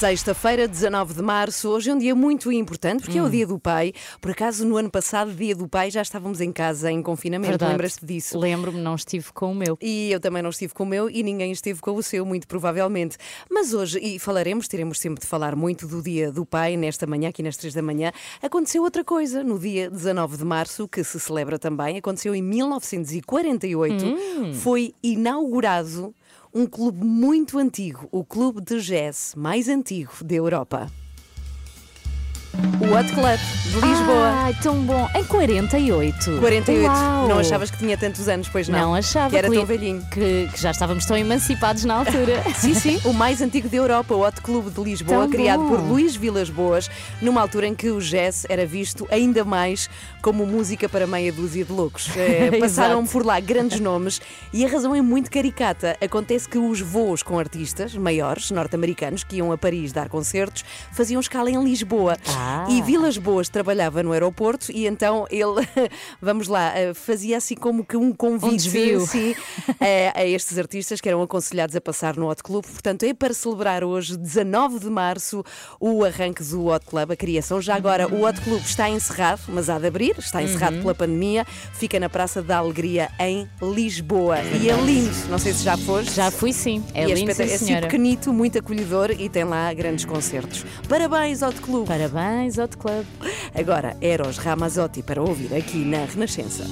Sexta-feira, 19 de março. Hoje é um dia muito importante porque é o Hum. dia do pai. Por acaso, no ano passado, dia do pai, já estávamos em casa em confinamento. Lembras-te disso? Lembro-me, não estive com o meu. E eu também não estive com o meu e ninguém esteve com o seu, muito provavelmente. Mas hoje, e falaremos, teremos sempre de falar muito do dia do pai, nesta manhã, aqui nas três da manhã, aconteceu outra coisa. No dia 19 de março, que se celebra também, aconteceu em 1948, Hum. foi inaugurado um clube muito antigo, o clube de jazz mais antigo da Europa. O Hot Club de Lisboa. Ai, tão bom. Em 48. 48. Uau. Não achavas que tinha tantos anos, pois não? Não achava que era que tão velhinho. Que, que já estávamos tão emancipados na altura. Sim, sim, o mais antigo da Europa, o Hot Clube de Lisboa, Tão criado bom. por Luís Vilas Boas, numa altura em que o jazz era visto ainda mais como música para meia dúzia de loucos. Eh, passaram por lá grandes nomes e a razão é muito caricata. Acontece que os voos com artistas maiores, norte-americanos, que iam a Paris dar concertos, faziam escala em Lisboa. Ah. E Vilas Boas trabalhava no aeroporto e então ele, vamos lá, eh, fazia assim como que um convite desvio. sim, a, a estes artistas que eram aconselhados a passar no Hot Club. Portanto, é para celebrar hoje, 19 de março, o arranque do Hot Club, a criação. Já agora, o Hot Club está encerrado, mas há de abrir, está encerrado Uhum. pela pandemia, fica na Praça da Alegria, em Lisboa. E é lindo, não sei se já foste. Já fui sim. É e lindo, espeta- sim, é assim pequenito, muito acolhedor e tem lá grandes concertos. Parabéns, Hot Club! Parabéns, Hot Club. Agora, Eros Ramazzotti para ouvir aqui na Renascença.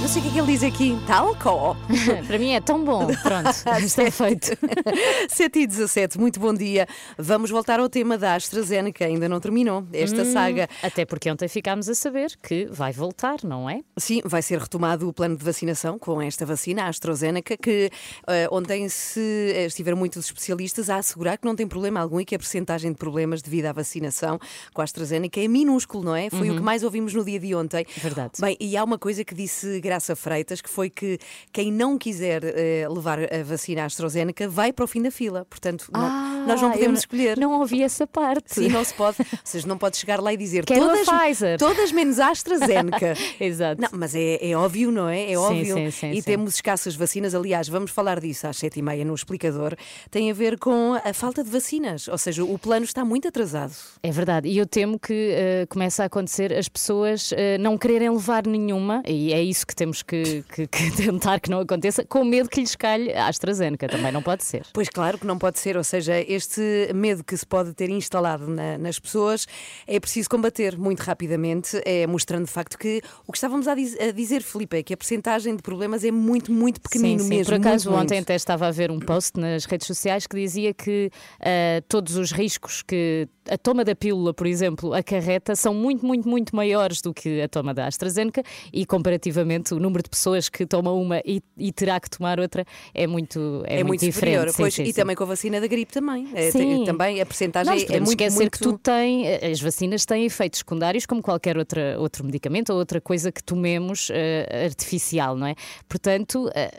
Não sei o que é que ele diz aqui. Talco! Para mim é tão bom. Pronto, está feito. 7 e 17, muito bom dia. Vamos voltar ao tema da AstraZeneca, ainda não terminou esta Hum. saga. Até porque ontem ficámos a saber que vai voltar, não é? Sim, vai ser retomado o plano de vacinação com esta vacina, a AstraZeneca, que eh, ontem se eh, estiveram muitos especialistas a assegurar que não tem problema algum e que a percentagem de problemas devido à vacinação com a AstraZeneca é minúsculo, não é? Foi o que mais ouvimos no dia de ontem. Uhum. Verdade. Bem, e há uma coisa que disse Graça Freitas, que foi que quem não quiser eh, levar a vacina AstraZeneca vai para o fim da fila. Portanto, não- nós não Ah, podemos escolher. Não ouvi essa parte. Sim, não se pode. Ou seja, não pode chegar lá e dizer Quero a todas, Pfizer." todas menos a AstraZeneca. Exato. Não, mas é, é óbvio, não é? É óbvio. sim, sim, e sim. temos escassas vacinas. Aliás, vamos falar disso às sete e meia no explicador. Tem a ver com a falta de vacinas. Ou seja, o plano está muito atrasado. É verdade, e eu temo que eh, comece a acontecer as pessoas eh, não quererem levar nenhuma, e é isso que temos que, que- que tentar que não aconteça, com medo que lhes calhe a AstraZeneca, também não pode ser. Pois claro que não pode ser, ou seja, este medo que se pode ter instalado na- nas pessoas é preciso combater muito rapidamente, é mostrando de facto que o que estávamos a, diz- a dizer, Filipe, é que a percentagem de problemas é muito, muito pequenino sim, sim. mesmo. Por acaso, ontem até estava a ver um post nas redes sociais que dizia que eh, todos os riscos que a toma da pílula, por exemplo, acarreta são muito, muito, muito maiores do que a toma da AstraZeneca e comparativamente o número de pessoas que tomam uma e, e terá que tomar outra é muito, é É, muito diferente. superior. Sim, Pois, sim, e sim. também com a vacina da gripe também. É, Sim. tem- também a percentagem nos é muito, esquecer muito... que tudo tem, eh, as vacinas têm efeitos secundários como qualquer outra, outro medicamento ou outra coisa que tomemos eh, artificial, não é? Portanto, eh,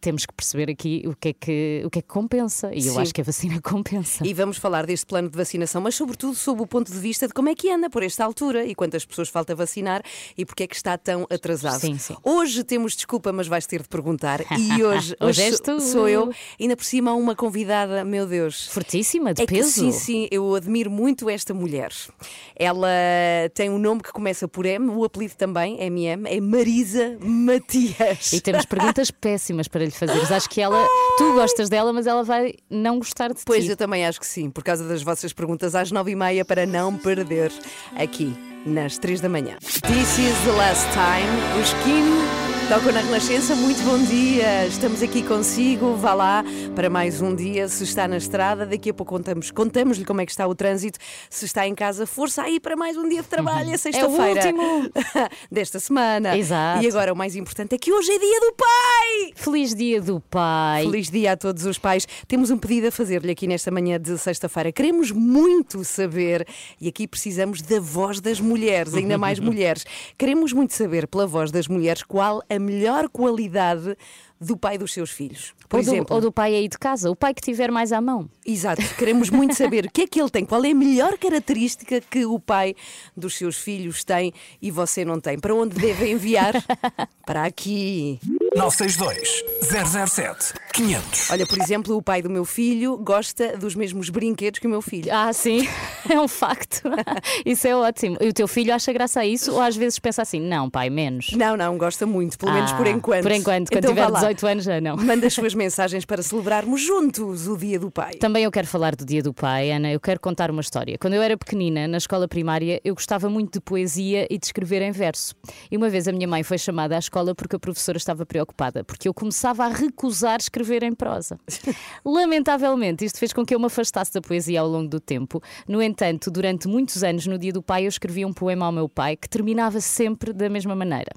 temos que perceber aqui o que é que, o que, é que compensa. E eu Sim. acho que a vacina compensa. E vamos falar deste plano de vacinação, mas sobretudo sob o ponto de vista de como é que anda por esta altura e quantas pessoas falta vacinar e porque é que está tão atrasado. Sim, sim. Hoje temos desculpa, mas vais ter de perguntar. E hoje, Hoje és sou- sou eu, ainda por cima uma convidada, meu Deus. Fortíssima, de É que peso. sim, sim, eu admiro muito esta mulher. Ela tem um nome que começa por M, o apelido também, MM, é Marisa Matias. E temos perguntas péssimas para lhe fazer. Acho que ela, tu gostas dela, mas ela vai não gostar de Pois ti. eu também acho que sim, por causa das vossas perguntas às nove e meia para não perder aqui nas três da manhã. This is the last time. Os Kim Toco na Renascença, muito bom dia. Estamos aqui consigo. Vá lá para mais um dia. Se está na estrada, daqui a pouco contamos, contamos-lhe como é que está o trânsito. Se está em casa, força aí para mais um dia de trabalho. É sexta-feira último. desta semana. Exato. E agora o mais importante é que hoje é dia do pai. Feliz dia do pai. Feliz dia a todos os pais. Temos um pedido a fazer-lhe aqui nesta manhã de sexta-feira. Queremos muito saber, e aqui precisamos da voz das mulheres, ainda mais mulheres. Queremos muito saber, pela voz das mulheres, qual a melhor qualidade do pai dos seus filhos. Por Ou do, exemplo, ou do pai aí de casa, o pai que tiver mais à mão. Exato, queremos muito saber o que é que ele tem, qual é a melhor característica que o pai dos seus filhos tem e você não tem. Para onde deve enviar? Para aqui. 962 007 500. Olha, por exemplo, o pai do meu filho gosta dos mesmos brinquedos que o meu filho. Ah, sim, é um facto. Isso é ótimo. E o teu filho acha graça a isso ou às vezes pensa assim: não, pai, menos. Não, não, gosta muito, pelo menos Ah, por enquanto. Por enquanto, quando Então tiver lá. 18 anos já não. Manda as suas mensagens para celebrarmos juntos o Dia do Pai. Também eu quero falar do Dia do Pai, Ana. Eu quero contar uma história. Quando eu era pequenina, na escola primária, eu gostava muito de poesia e de escrever em verso. E uma vez a minha mãe foi chamada à escola porque a professora estava preocupada, porque eu começava a recusar escrever em prosa. Lamentavelmente, isto fez com que eu me afastasse da poesia ao longo do tempo. No entanto, durante muitos anos, no Dia do Pai, eu escrevia um poema ao meu pai que terminava sempre da mesma maneira.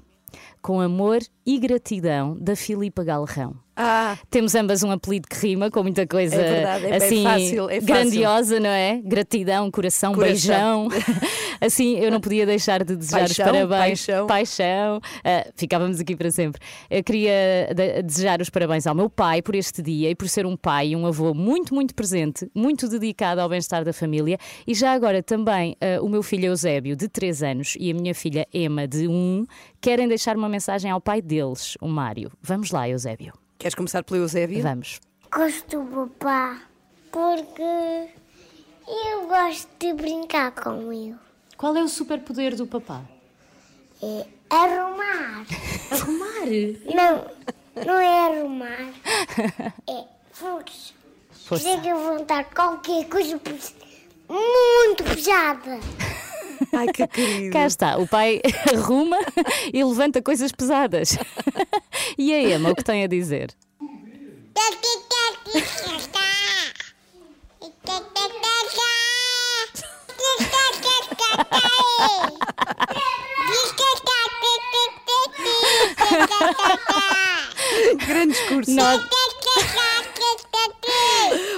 Com amor e gratidão da Filipa Galrão. Ah, Temos ambas um apelido que rima com muita coisa É verdade, é assim fácil, é grandiosa, não é? Gratidão, coração, Coração. beijão. assim, eu não podia deixar de desejar Paixão, os parabéns. paixão. Paixão. Ah, ficávamos aqui para sempre. Eu queria de- desejar os parabéns ao meu pai por este dia e por ser um pai e um avô muito, muito presente, muito dedicado ao bem-estar da família. E já agora também ah, o meu filho Eusébio, de 3 anos, e a minha filha Emma, de 1, querem deixar uma mensagem ao pai deles, o Mário. Vamos lá, Eusébio. Queres começar pelo Eusébio? Vamos. Gosto do papá porque eu gosto de brincar com ele. Qual é o superpoder do papá? É arrumar. Arrumar. Não, não é arrumar. É força. Força. Tem que levantar qualquer coisa muito pesada. Ai, que querido. Cá está, o pai arruma e levanta coisas pesadas. E a Emma, o que tem a dizer? Grande discurso. Nós-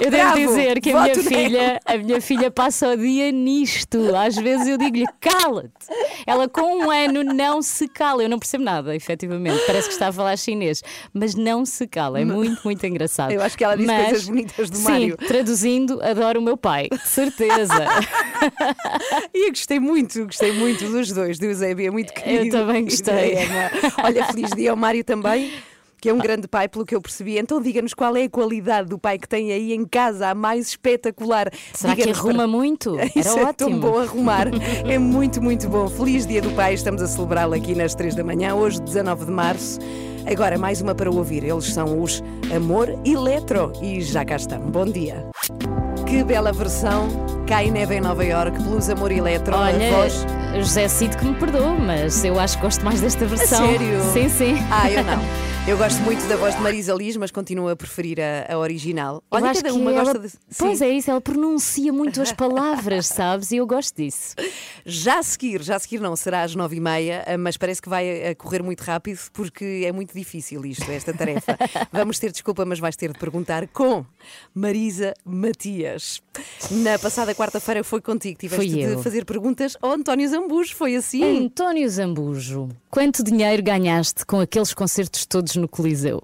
Eu devo Bravo, dizer que a minha filha, a minha filha passa o dia nisto. Às vezes eu digo-lhe, cala-te. Ela com um ano não se cala. Eu não percebo nada, efetivamente. Parece que está a falar chinês, mas não se cala. É muito, muito engraçado. Eu acho que ela disse Mas, coisas bonitas do sim, Mário. traduzindo, adoro o meu pai. De certeza. E eu gostei muito, gostei muito dos dois, do Eusébio, é muito querido. também E da gostei. Olha, feliz dia ao Mário também. Que é um grande pai, pelo que eu percebi. Então diga-nos qual é a qualidade do pai que tem aí em casa, a mais espetacular. Será que arruma para- muito? Era é tão ótimo. bom arrumar. É muito, muito bom. Feliz Dia do Pai, estamos a celebrá-lo aqui nas 3 da manhã, hoje, 19 de março. Agora, mais uma para ouvir. Eles são os Amor Eletro. E já cá estão. Bom dia. Que bela versão. Cai neve em Nova York, Blues Amor Eletro. a Olha, voz. José Cid que me perdoa, mas eu acho que gosto mais desta versão. sério? Sim, sim. Ah, eu não. Eu gosto muito da voz de Marisa Liz, mas continuo a preferir a, a original. Olha, cada que uma ela, gosta de. Pois Sim. é isso, ela pronuncia muito as palavras, sabes? E eu gosto disso. Já a seguir, já a seguir não, será às nove e meia, mas parece que vai a correr muito rápido porque é muito difícil isto, esta tarefa. Vamos ter desculpa, mas vais ter de perguntar com Marisa Matias. Na passada quarta-feira foi contigo, tiveste de fazer perguntas ao António Zambujo, foi assim? António Zambujo, quanto dinheiro ganhaste com aqueles concertos todos no Coliseu?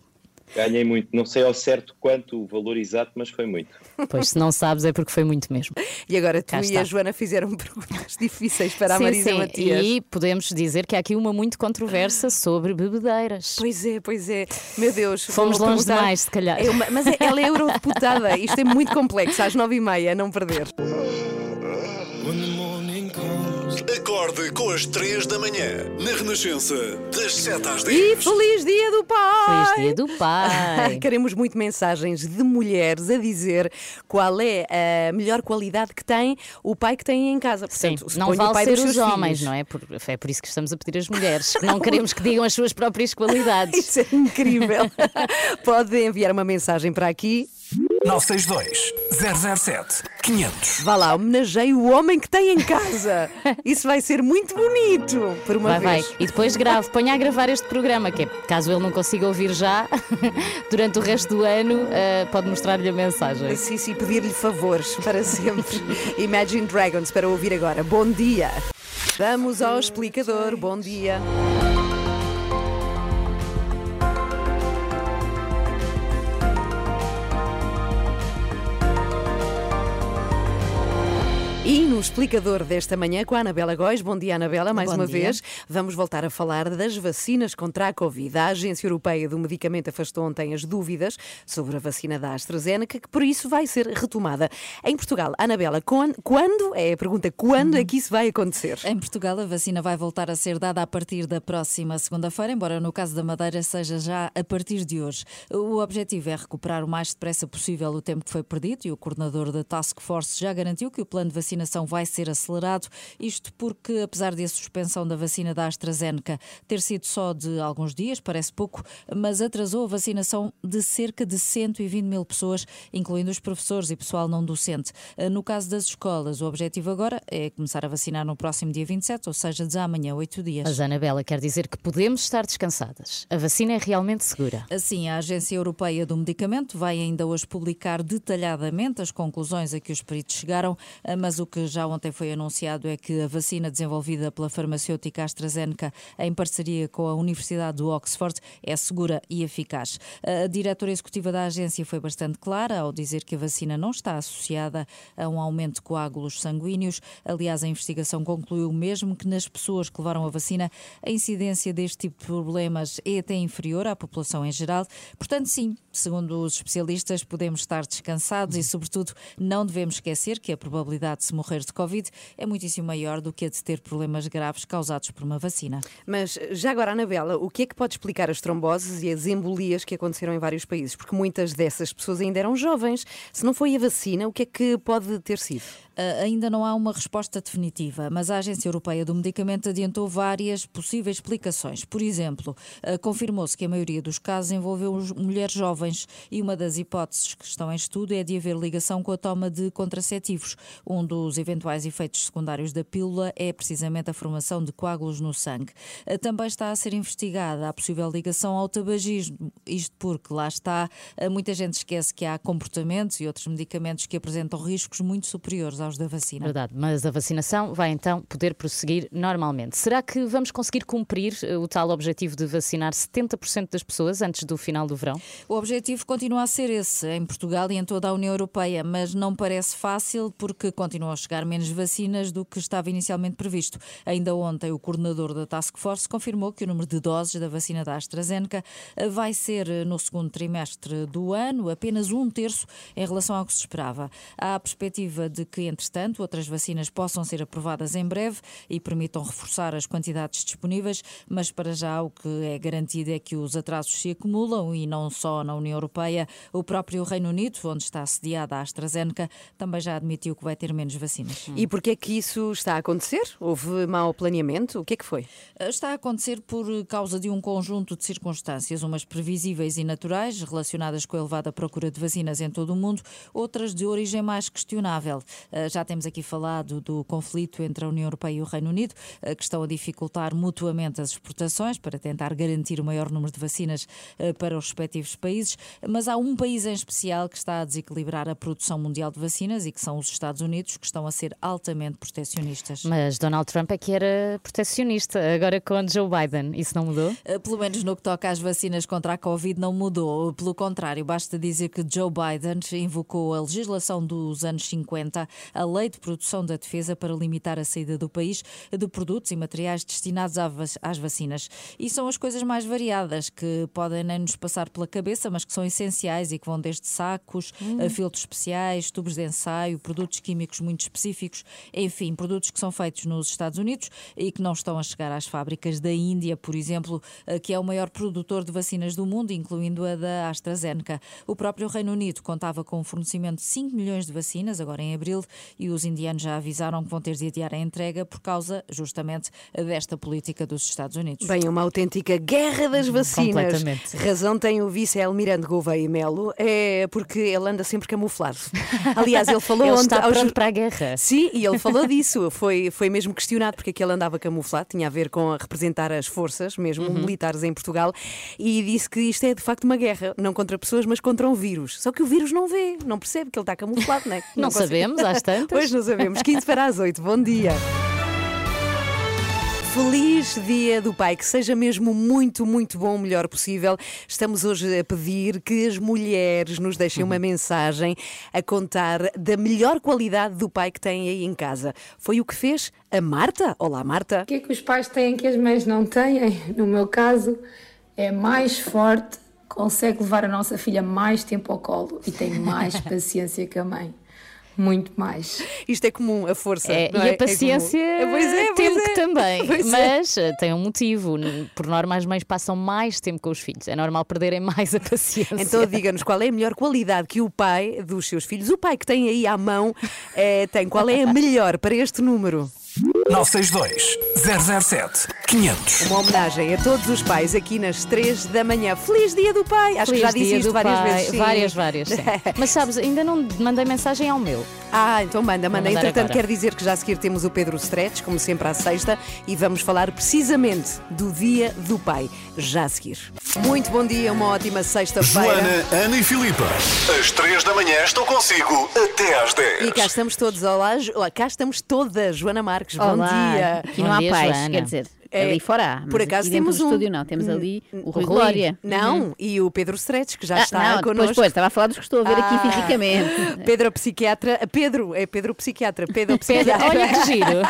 Ganhei muito, não sei ao certo quanto o valor exato, mas foi muito. Pois se não sabes é porque foi muito mesmo. E agora tu Cá e está. a Joana fizeram perguntas difíceis para a sim, Marisa sim. Matias. E podemos dizer que há aqui uma muito controversa sobre bebedeiras. Pois é, pois é. Meu Deus. Fomos longe perguntar- demais, se calhar. É uma- mas é- ela é eurodeputada. Isto é muito complexo. Às nove e meia, não perder. Acorde com às 3 da manhã, na Renascença, das 7 às 10. E feliz dia do pai! Feliz dia do pai. Queremos muito mensagens de mulheres a dizer qual é a melhor qualidade que tem o pai que tem em casa. Sim, Portanto, não suponho o vale pai ser os homens, filhos. não é? Por- é por isso que estamos a pedir as mulheres, que não queremos que digam as suas próprias qualidades. Isso é incrível. Pode enviar uma mensagem para aqui. 962 007 500. Vá lá, homenageie o homem que tem em casa. Isso vai ser muito bonito. Por uma Vai, vai. vez. E depois grave, ponha a gravar este programa, que é, caso ele não consiga ouvir já, durante o resto do ano, eh, pode mostrar-lhe a mensagem. Sim, sim, pedir-lhe favores para sempre. Imagine Dragons para ouvir agora. Bom dia. Vamos ao explicador. Bom dia. E no explicador desta manhã com a Anabela Góis. Bom dia, Anabela, mais Bom uma dia. vez. Vamos voltar a falar das vacinas contra a Covid. A Agência Europeia do Medicamento afastou ontem as dúvidas sobre a vacina da AstraZeneca, que por isso vai ser retomada. Em Portugal, Anabela, quan- quando, é a pergunta, quando é que isso vai acontecer? Em Portugal, a vacina vai voltar a ser dada a partir da próxima segunda-feira, embora no caso da Madeira seja já a partir de hoje. O objetivo é recuperar o mais depressa possível o tempo que foi perdido e o coordenador da Task Force já garantiu que o plano de vacinação vai ser acelerado. Isto porque, apesar de a suspensão da vacina da AstraZeneca ter sido só de alguns dias, parece pouco, mas atrasou a vacinação de cerca de 120 mil pessoas, incluindo os professores e pessoal não docente. No caso das escolas, o objetivo agora é começar a vacinar no próximo dia 27, ou seja, de amanhã, oito dias. Mas, Anabela, quer dizer que podemos estar descansadas. A vacina é realmente segura. Assim, a Agência Europeia do Medicamento vai ainda hoje publicar detalhadamente as conclusões a que os peritos chegaram, ah, mas o que já ontem foi anunciado é que a vacina desenvolvida pela farmacêutica AstraZeneca em parceria com a Universidade de Oxford é segura e eficaz. A diretora executiva da agência foi bastante clara ao dizer que a vacina não está associada a um aumento de coágulos sanguíneos. Aliás, a investigação concluiu mesmo que nas pessoas que levaram a vacina, a incidência deste tipo de problemas é até inferior à população em geral. Portanto, sim, segundo os especialistas, podemos estar descansados e, sobretudo, não devemos esquecer que a probabilidade de se morrer de Covid é muitíssimo maior do que a de ter problemas graves causados por uma vacina. Mas já agora, Anabela, o que é que pode explicar as tromboses e as embolias que aconteceram em vários países? Porque muitas dessas pessoas ainda eram jovens. Se não foi a vacina, o que é que pode ter sido? Uh, ainda não há uma resposta definitiva, mas a Agência Europeia do Medicamento adiantou várias possíveis explicações. Por exemplo, uh, confirmou-se que a maioria dos casos envolveu mulheres jovens e uma das hipóteses que estão em estudo é de haver ligação com a toma de contraceptivos. Um dos eventuais efeitos secundários da pílula é precisamente a formação de coágulos no sangue. Uh, também está a ser investigada a possível ligação ao tabagismo, isto porque lá está, muita gente esquece que há comportamentos e outros medicamentos que apresentam riscos muito superiores aos da vacina. Verdade, mas a vacinação vai então poder prosseguir normalmente. Será que vamos conseguir cumprir eh, o tal objetivo de vacinar 70% das pessoas antes do final do verão? O objetivo continua a ser esse, em Portugal e em toda a União Europeia, mas não parece fácil porque continuam a chegar menos vacinas do que estava inicialmente previsto. Ainda ontem, o coordenador da Task Force confirmou que o número de doses da vacina da AstraZeneca eh, vai ser eh, no segundo trimestre do ano apenas um terço em relação ao que se esperava. Há a perspectiva de que, entretanto, outras vacinas possam ser aprovadas em breve e permitam reforçar as quantidades disponíveis, mas para já o que é garantido é que os atrasos se acumulam e não só na União Europeia. O próprio Reino Unido, onde está sediada a AstraZeneca, também já admitiu que vai ter menos vacinas. E porquê é que isso está a acontecer? Houve mau planeamento? O que é que foi? Está a acontecer por causa de um conjunto de circunstâncias, umas previsíveis e naturais, relacionadas com a elevada procura de vacinas em todo o mundo, outras de origem mais questionável. Eh, Já temos aqui falado do conflito entre a União Europeia e o Reino Unido, eh, que estão a dificultar mutuamente as exportações para tentar garantir o maior número de vacinas eh, para os respectivos países. Mas há um país em especial que está a desequilibrar a produção mundial de vacinas e que são os Estados Unidos, que estão a ser altamente protecionistas. Mas Donald Trump é que era protecionista, agora com Joe Biden. Isso não mudou? Pelo menos no que toca às vacinas contra a Covid, não mudou. Pelo contrário, basta dizer que Joe Biden invocou a legislação dos anos 50 a lei de produção da defesa para limitar a saída do país de produtos e materiais destinados às vacinas. E são as coisas mais variadas que podem nem nos passar pela cabeça, mas que são essenciais e que vão desde sacos, hum. filtros especiais, tubos de ensaio, produtos químicos muito específicos, enfim, produtos que são feitos nos Estados Unidos e que não estão a chegar às fábricas da Índia, por exemplo, eh, que é o maior produtor de vacinas do mundo, incluindo a da AstraZeneca. O próprio Reino Unido contava com o fornecimento de 5 milhões de vacinas, agora em abril, e os indianos já avisaram que vão ter de adiar a entrega por causa, justamente, desta política dos Estados Unidos. Bem, uma autêntica guerra das vacinas. Razão tem o vice-almirante Gouveia Melo, é porque ele anda sempre camuflado. Aliás, ele falou ele onde. Está pronto para a guerra. Sim, e ele falou disso. Foi, foi mesmo questionado porque é que ele andava camuflado, tinha a ver com a representar as forças, mesmo uhum. militares em Portugal, e disse que isto é de facto uma guerra, não contra pessoas, mas contra um vírus. Só que o vírus não vê, não percebe que ele está camuflado, não é? Não, não sabemos, às tantas. Pois não sabemos. 15 para as 8, bom dia. Feliz Dia do Pai, que seja mesmo muito, muito bom, o melhor possível. Estamos hoje a pedir que as mulheres nos deixem uma mensagem a contar da melhor qualidade do pai que têm aí em casa. Foi o que fez a Marta. Olá, Marta. O que é que os pais têm que as mães não têm? No meu caso, é mais forte, consegue levar a nossa filha mais tempo ao colo e tem mais paciência que a mãe muito mais. Isto é comum, a força. É, e é? a é paciência é pois é, pois tempo é. também. Pois é. mas é. tem um motivo. Por norma, as mães passam mais tempo com os filhos. É normal perderem mais a paciência. Então diga-nos qual é a melhor qualidade que o pai dos seus filhos, o pai que tem aí à mão, é, tem. Qual é a melhor para este número? 962 007 500. Uma homenagem a todos os pais aqui nas 3 da manhã. Feliz Dia do Pai! Acho Feliz que já disse isto várias pai. vezes. Sim. Várias, várias. Sim. Mas sabes, ainda não mandei mensagem ao meu. Ah, então manda, manda. Entretanto, quer dizer que já a seguir temos o Pedro Stretch, como sempre à sexta, e vamos falar precisamente do Dia do Pai, já a seguir. Muito bom dia, uma ótima sexta-feira. Joana, Ana e Filipa, às 3 da manhã estou consigo até às 10. E cá estamos todos, olá, cá estamos todas, Joana Marques, olá. Bom dia. Aqui não há paz, quer dizer. É, ali fora há. Por acaso temos um. estúdio não, temos ali o Rui Glória. Não, uhum. e o Pedro Stretch, que já ah, está não, connosco. Pois, pois, estava a falar dos que estou a ver ah, aqui fisicamente. Pedro psiquiatra, Pedro, é Pedro psiquiatra, Pedro psiquiatra. Olha que giro.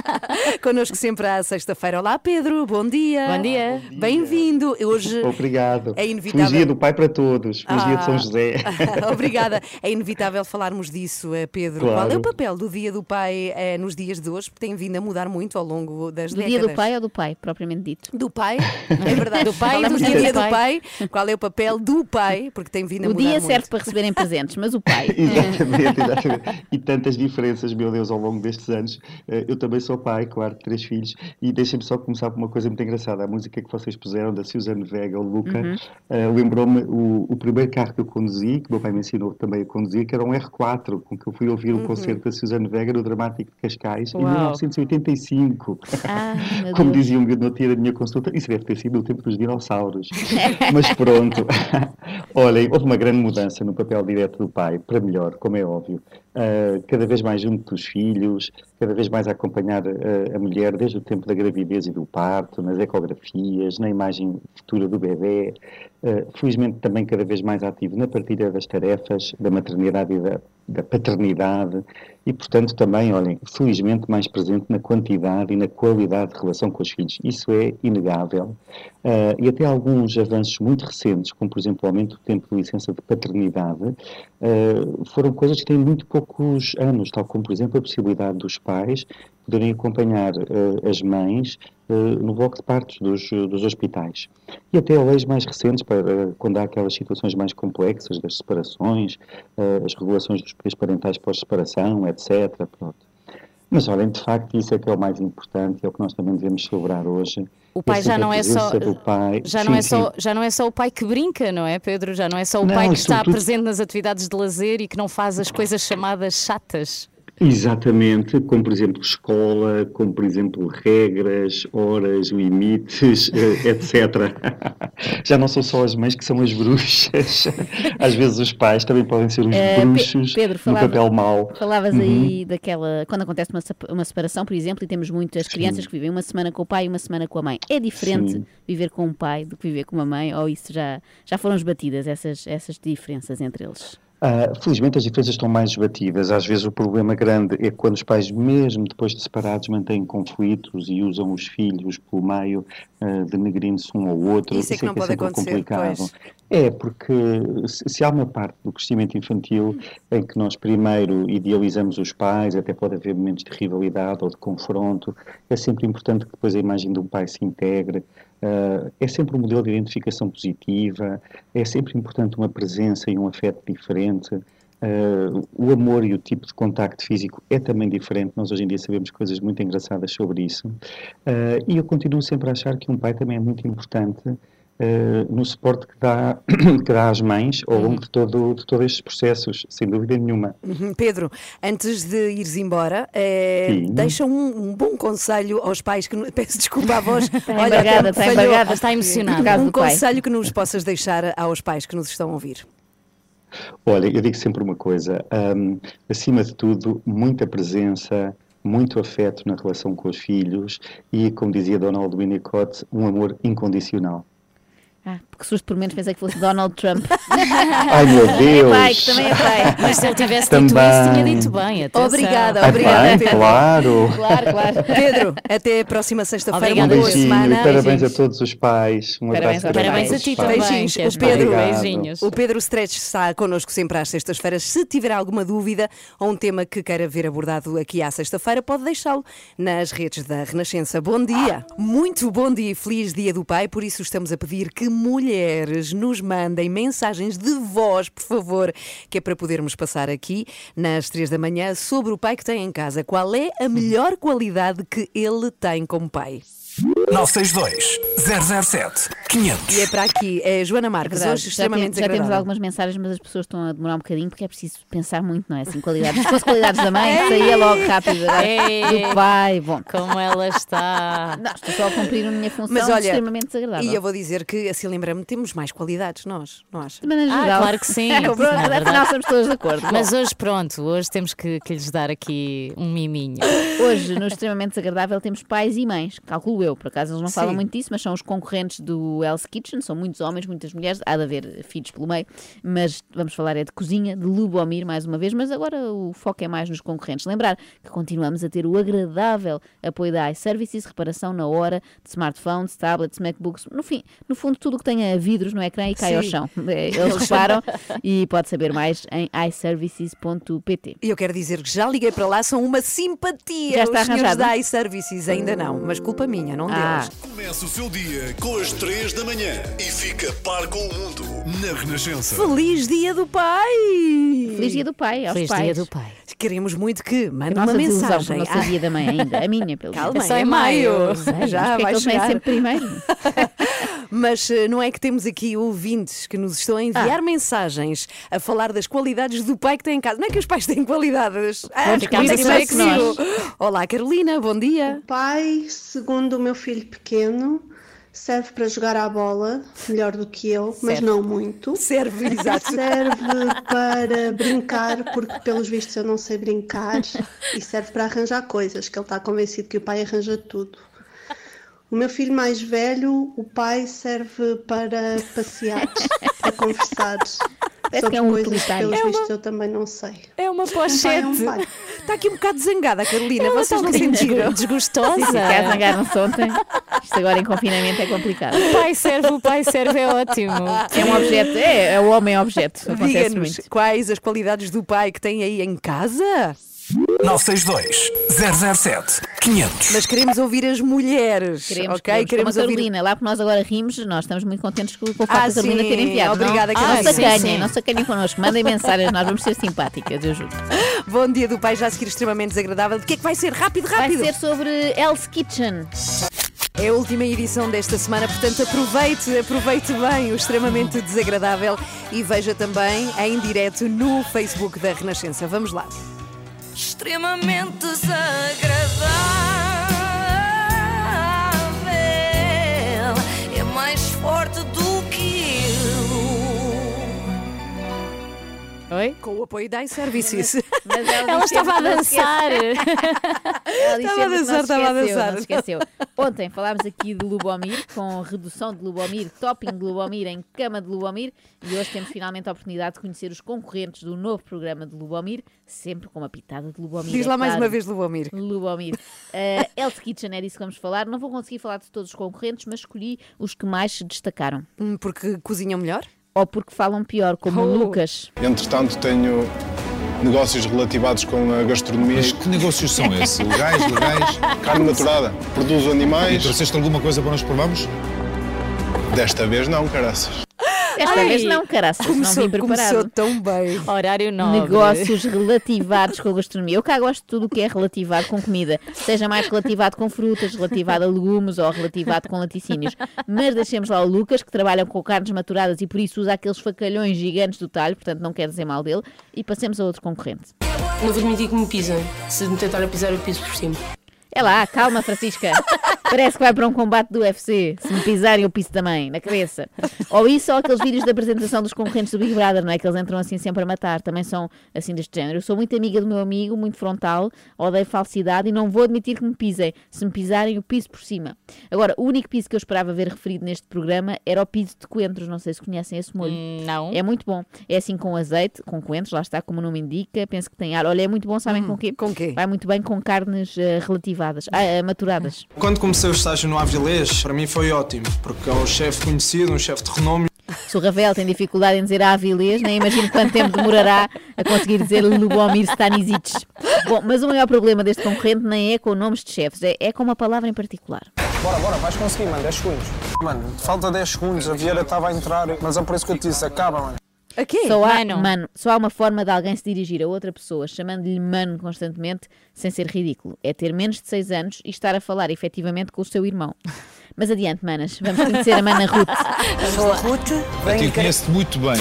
connosco sempre à sexta-feira. Olá, Pedro, bom dia. Bom dia. Bem-vindo. Hoje Obrigado. É inevitável. Feliz dia do Pai para todos. Feliz ah, dia de São José. Obrigada. É inevitável falarmos disso, eh, Pedro. Claro. Qual é o papel do Dia do Pai eh, nos dias de hoje? Porque tem vindo a mudar muito ao longo das do décadas. Dia do Pai ou do Pai, propriamente dito? Do pai, é verdade. Do pai, do dia do pai. Qual é o papel do pai? Porque tem vindo a o mudar O dia muito. serve para receberem presentes, mas o pai. exatamente, exatamente. E tantas diferenças, meu Deus, ao longo destes anos. Eh, eu também sou pai, claro, de três filhos. E deixem-me só começar por uma coisa muito engraçada. A música que vocês puseram, da Suzanne Vega, o Luca, uhum. uh, lembrou-me o, o, primeiro carro que eu conduzi, que meu pai me ensinou também a conduzir, que era um R4, com que eu fui ouvir uhum. o concerto da Suzanne Vega no Dramático de Cascais, Uau. em 1985. Ah, Como dizia um no dia da minha consulta, isso deve ter sido o tempo dos dinossauros. Mas pronto. Olhem, houve uma grande mudança no papel direto do pai, para melhor, como é óbvio. Uh, cada vez mais junto dos filhos, cada vez mais a acompanhar uh, a mulher desde o tempo da gravidez e do parto, nas ecografias, na imagem futura do bebê. Uh, felizmente também cada vez mais ativo na partilha das tarefas da maternidade e da, da paternidade e, portanto, também, olhem, felizmente mais presente na quantidade e na qualidade de relação com os filhos. Isso é inegável. Uh, e até alguns avanços muito recentes, como, por exemplo, o aumento do tempo de licença de paternidade, uh, foram coisas que têm muito poucos anos, tal como, por exemplo, a possibilidade dos pais poderem acompanhar uh, as mães no bloco de partos dos, dos hospitais. E até leis mais recentes, para quando há aquelas situações mais complexas das separações, as regulações dos poderes parentais pós-separação, etc. Pronto. Mas olhem, de facto, isso é que é o mais importante, é o que nós também devemos celebrar hoje. O pai já não é só pai. já sim, não é só já não é só o pai que brinca, não é, Pedro? Já não é só o não, pai que está presente nas atividades de lazer e que não faz as coisas chamadas chatas. Exatamente, como por exemplo escola, como por exemplo regras, horas, limites, eh, etc. Já não são só as mães que são as bruxas, às vezes os pais também podem ser os uh, bruxos Pedro, falava, no papel mau. Falavas uhum. aí daquela, quando acontece uma, uma separação, por exemplo, e temos muitas Sim. crianças que vivem uma semana com o pai e uma semana com a mãe. É diferente Sim. viver com um pai do que viver com uma mãe, ou isso já, já foram esbatidas essas, essas diferenças entre eles? Uh, felizmente as diferenças estão mais esbatidas. Às vezes o problema grande é quando os pais, mesmo depois de separados, mantêm conflitos e usam os filhos pelo meio, uh, denegrindo-se um ao outro. Isso é que não é pode é sempre acontecer, complicado. É, porque se, se há uma parte do crescimento infantil em que nós primeiro idealizamos os pais, até pode haver momentos de rivalidade ou de confronto, é sempre importante que depois a imagem de um pai se integre. Uh, é sempre um modelo de identificação positiva, é sempre importante uma presença e um afeto diferente. Uh, o amor e o tipo de contacto físico é também diferente. Nós hoje em dia sabemos coisas muito engraçadas sobre isso. Uh, e eu continuo sempre a achar que um pai também é muito importante uh, no suporte que dá, que dá às mães ao longo de, todo, de todos estes processos, sem dúvida nenhuma. Uhum. Pedro, antes de ires embora, eh, deixa um, um bom conselho aos pais que peço desculpa à voz. Está embargada, está falhou. embargada, está emocionada. Um pai. conselho que nos possas deixar aos pais que nos estão a ouvir. Olha, eu digo sempre uma coisa: hum, acima de tudo, muita presença, muito afeto na relação com os filhos e, como dizia Donald Winnicott, um amor incondicional. Ah, porque susto por menos pensei que fosse Donald Trump. Ai meu É Deus! pai, que também é pai. Mas se ele tivesse dito Também. isso, tinha dito bem. Atenção. Obrigada, Ai, obrigada, bem, Pedro. claro! Claro, claro. Pedro, até a próxima sexta-feira. Uma Um boa semana. e parabéns Beijinhos. a todos os pais. Um Parabéns abraço Parabéns a todos ti também. Beijinhos. O Pedro-? Beijinhos. O Pedro Stretch está connosco sempre às sextas-feiras. Se tiver alguma dúvida ou um tema que queira ver abordado aqui à sexta-feira, pode deixá-lo nas redes da Renascença. Bom dia! Muito bom dia e feliz Dia do Pai. Por isso estamos a pedir que mulheres nos mandem mensagens de voz, por favor, que é para podermos passar aqui nas três da manhã sobre o pai que tem em casa. Qual é a melhor qualidade que ele tem como pai? 962 007 500. E é para aqui, é Joana Marques, Verdade. hoje já, extremamente tem- já temos desagradável. algumas mensagens, mas as pessoas estão a demorar um bocadinho porque é preciso pensar muito, não é? Assim, qualidades. Se fosse qualidades da mãe, saía logo rápido. Agora, É. Do pai, bom. Como ela está. Não, estou só a cumprir a minha função Mas olha, extremamente desagradável. E eu vou dizer que, assim lembrando-me, temos mais qualidades, nós, não acha? De maneira Ah, geral. claro que sim. Pronto, verdade. afinal estamos todos de acordo. Mas hoje, pronto, hoje temos que, que lhes dar aqui um miminho. Hoje, no extremamente desagradável, temos pais e mães, calculo eu, por acaso eles não falam Sim. muito disso, mas são os concorrentes do Hell's Kitchen, são muitos homens, muitas mulheres, há de haver filhos pelo meio, mas vamos falar é de cozinha, de Lubomir mais uma vez, mas agora o foco é mais nos concorrentes. Lembrar que continuamos a ter o agradável apoio da iServices, reparação na hora, de smartphones, tablets, MacBooks, no fim, no fundo tudo que tenha vidros no ecrã e cai ao Sim. chão. É, Eles reparam e pode saber mais em iServices.pt. E eu quero dizer que já liguei para lá, são uma simpatia. Já está Os senhores arranjado? da iServices ainda não, mas culpa minha, não Ah. Deles. Começa o seu dia com as 3 da manhã e fica par com o mundo na Renascença. Feliz Dia do Pai! Feliz dia do pai, aos Feliz pais. dia do pai. Queremos muito que mande uma mensagem. não ser dia da mãe ainda, a minha, pelo menos. Calma, É só é em maio. maio. Sei, Já mas porque é vai que chegar. sempre primeiro. Mas eh, não é que temos aqui ouvintes que nos estão a enviar Ah. mensagens a falar das qualidades do pai que tem em casa. Não é que os pais têm qualidades. Ah, é a que vai que consigo? Olá, Carolina, bom dia. pai, segundo o meu filho pequeno, serve para jogar à bola, melhor do que eu, mas não muito. Serve, exato. Serve para brincar, porque pelos vistos eu não sei brincar, e serve para arranjar coisas, que ele está convencido que o pai arranja tudo. O meu filho mais velho, o pai serve para passear, para conversar Parece sobre que é um utilitário. pelos É uma- vistos eu também não sei. É uma Um pai é pochete. um. Está aqui um bocado zangada, Carolina. Ela Vocês não sentiram? desgostosa. Sim, sim, zangaram-se ontem. Isto agora em confinamento é complicado. O pai serve, o pai serve é ótimo. É um objeto, é, é o homem objeto. Acontece Diga-nos muito. quais as qualidades do pai que tem aí em casa. 962 007 500. Mas queremos ouvir as mulheres. Queremos, ok? queremos, Queremos a ouvir. Carolina, lá porque nós agora rimos, nós estamos muito contentes com, com o facto Ah, da Carolina sim, ter enviado. obrigada, não, Carolina. não sim, sacanhem, sim. não sacanhem connosco, mandem mensagens, nós vamos ser simpáticas, eu juro. Bom dia do pai, já a seguir extremamente desagradável. De que é que vai ser? Rápido, Vai rápido! ser sobre Hell's Kitchen. É a última edição desta semana, portanto aproveite, aproveite bem o extremamente desagradável e veja também em direto no Facebook da Renascença. Vamos lá. Extremamente desagradável. É mais forte do Oi? Com o apoio da iServices. Mas ela, Ela estava a dançar. Ela Estava a dançar, estava a dançar. Não esqueceu. Ontem falámos aqui de Lubomir, com redução de Lubomir, topping de Lubomir em cama de Lubomir, e hoje temos finalmente a oportunidade de conhecer os concorrentes do novo programa de Lubomir, sempre com uma pitada de Lubomir. Diz é lá mais claro. uma vez, Lubomir. Lubomir. Uh, Else Kitchen é disso que vamos falar. Não vou conseguir falar de todos os concorrentes, mas escolhi os que mais se destacaram. Hum, Porque cozinham melhor? Ou porque falam pior, como o Oh. Lucas. Entretanto, tenho negócios relativados com a gastronomia. Mas que negócios são esses? Legais, legais? Carne maturada. Produzo E animais. trouxeste alguma coisa para nós provarmos? Desta vez não, caraças. Desta Ai, vez não, caraças, não Começou, vim preparado. começou tão bem. Horário nobre. Negócios relativados com a gastronomia. Eu cá gosto de tudo o que é relativado com comida, seja mais relativado com frutas, relativado a legumes ou relativado com laticínios. Mas deixemos lá o Lucas, que trabalha com carnes maturadas e por isso usa aqueles facalhões gigantes do talho, portanto não quer dizer mal dele, e passemos a outro concorrente. Não vou admitir que me pisem. Se me tentarem pisar, eu piso por cima. É lá, calma, Francisca. Parece que vai para um combate do UFC. Se me pisarem, eu piso também, na cabeça. Ou isso, ou aqueles vídeos da apresentação dos concorrentes do Big Brother, não é? Que eles entram assim sempre a matar. Também são assim deste género. Eu sou muito amiga do meu amigo, muito frontal, odeio falsidade e não vou admitir que me pisem. Se me pisarem, eu piso por cima. Agora, o único piso que eu esperava ver referido neste programa era o piso de coentros. Não sei se conhecem esse molho. Hum, Não. É muito bom. É assim com azeite, com coentros, lá está, como o nome indica. Penso que tem ar. Olha, é muito bom, sabem com o quê? Com quê? Vai muito bem com carnes eh, relativadas, ah, eh, maturadas. Quando comecei o estágio no Avilés, para mim foi ótimo, porque é um chefe conhecido, um chefe de renome. Se o Ravel tem dificuldade em dizer Avilés, nem imagino quanto tempo demorará a conseguir dizer Lubomir Stanisic. Bom, mas o maior problema deste concorrente nem é com nomes de chefes, é, é com uma palavra em particular. Bora, bora, vais conseguir, mano, 10 segundos. Mano, falta 10 segundos, a Vieira estava a entrar, mas é por isso que eu te disse, acaba, mano. Aqui? Só há, Mano. mano, só há uma forma de alguém se dirigir a outra pessoa chamando-lhe mano constantemente sem ser ridículo. É ter menos de 6 anos e estar a falar efetivamente com o seu irmão. Mas adiante, manas, vamos conhecer a mana Ruth. Sou a Ruth, A ti venho conheço-te muito bem.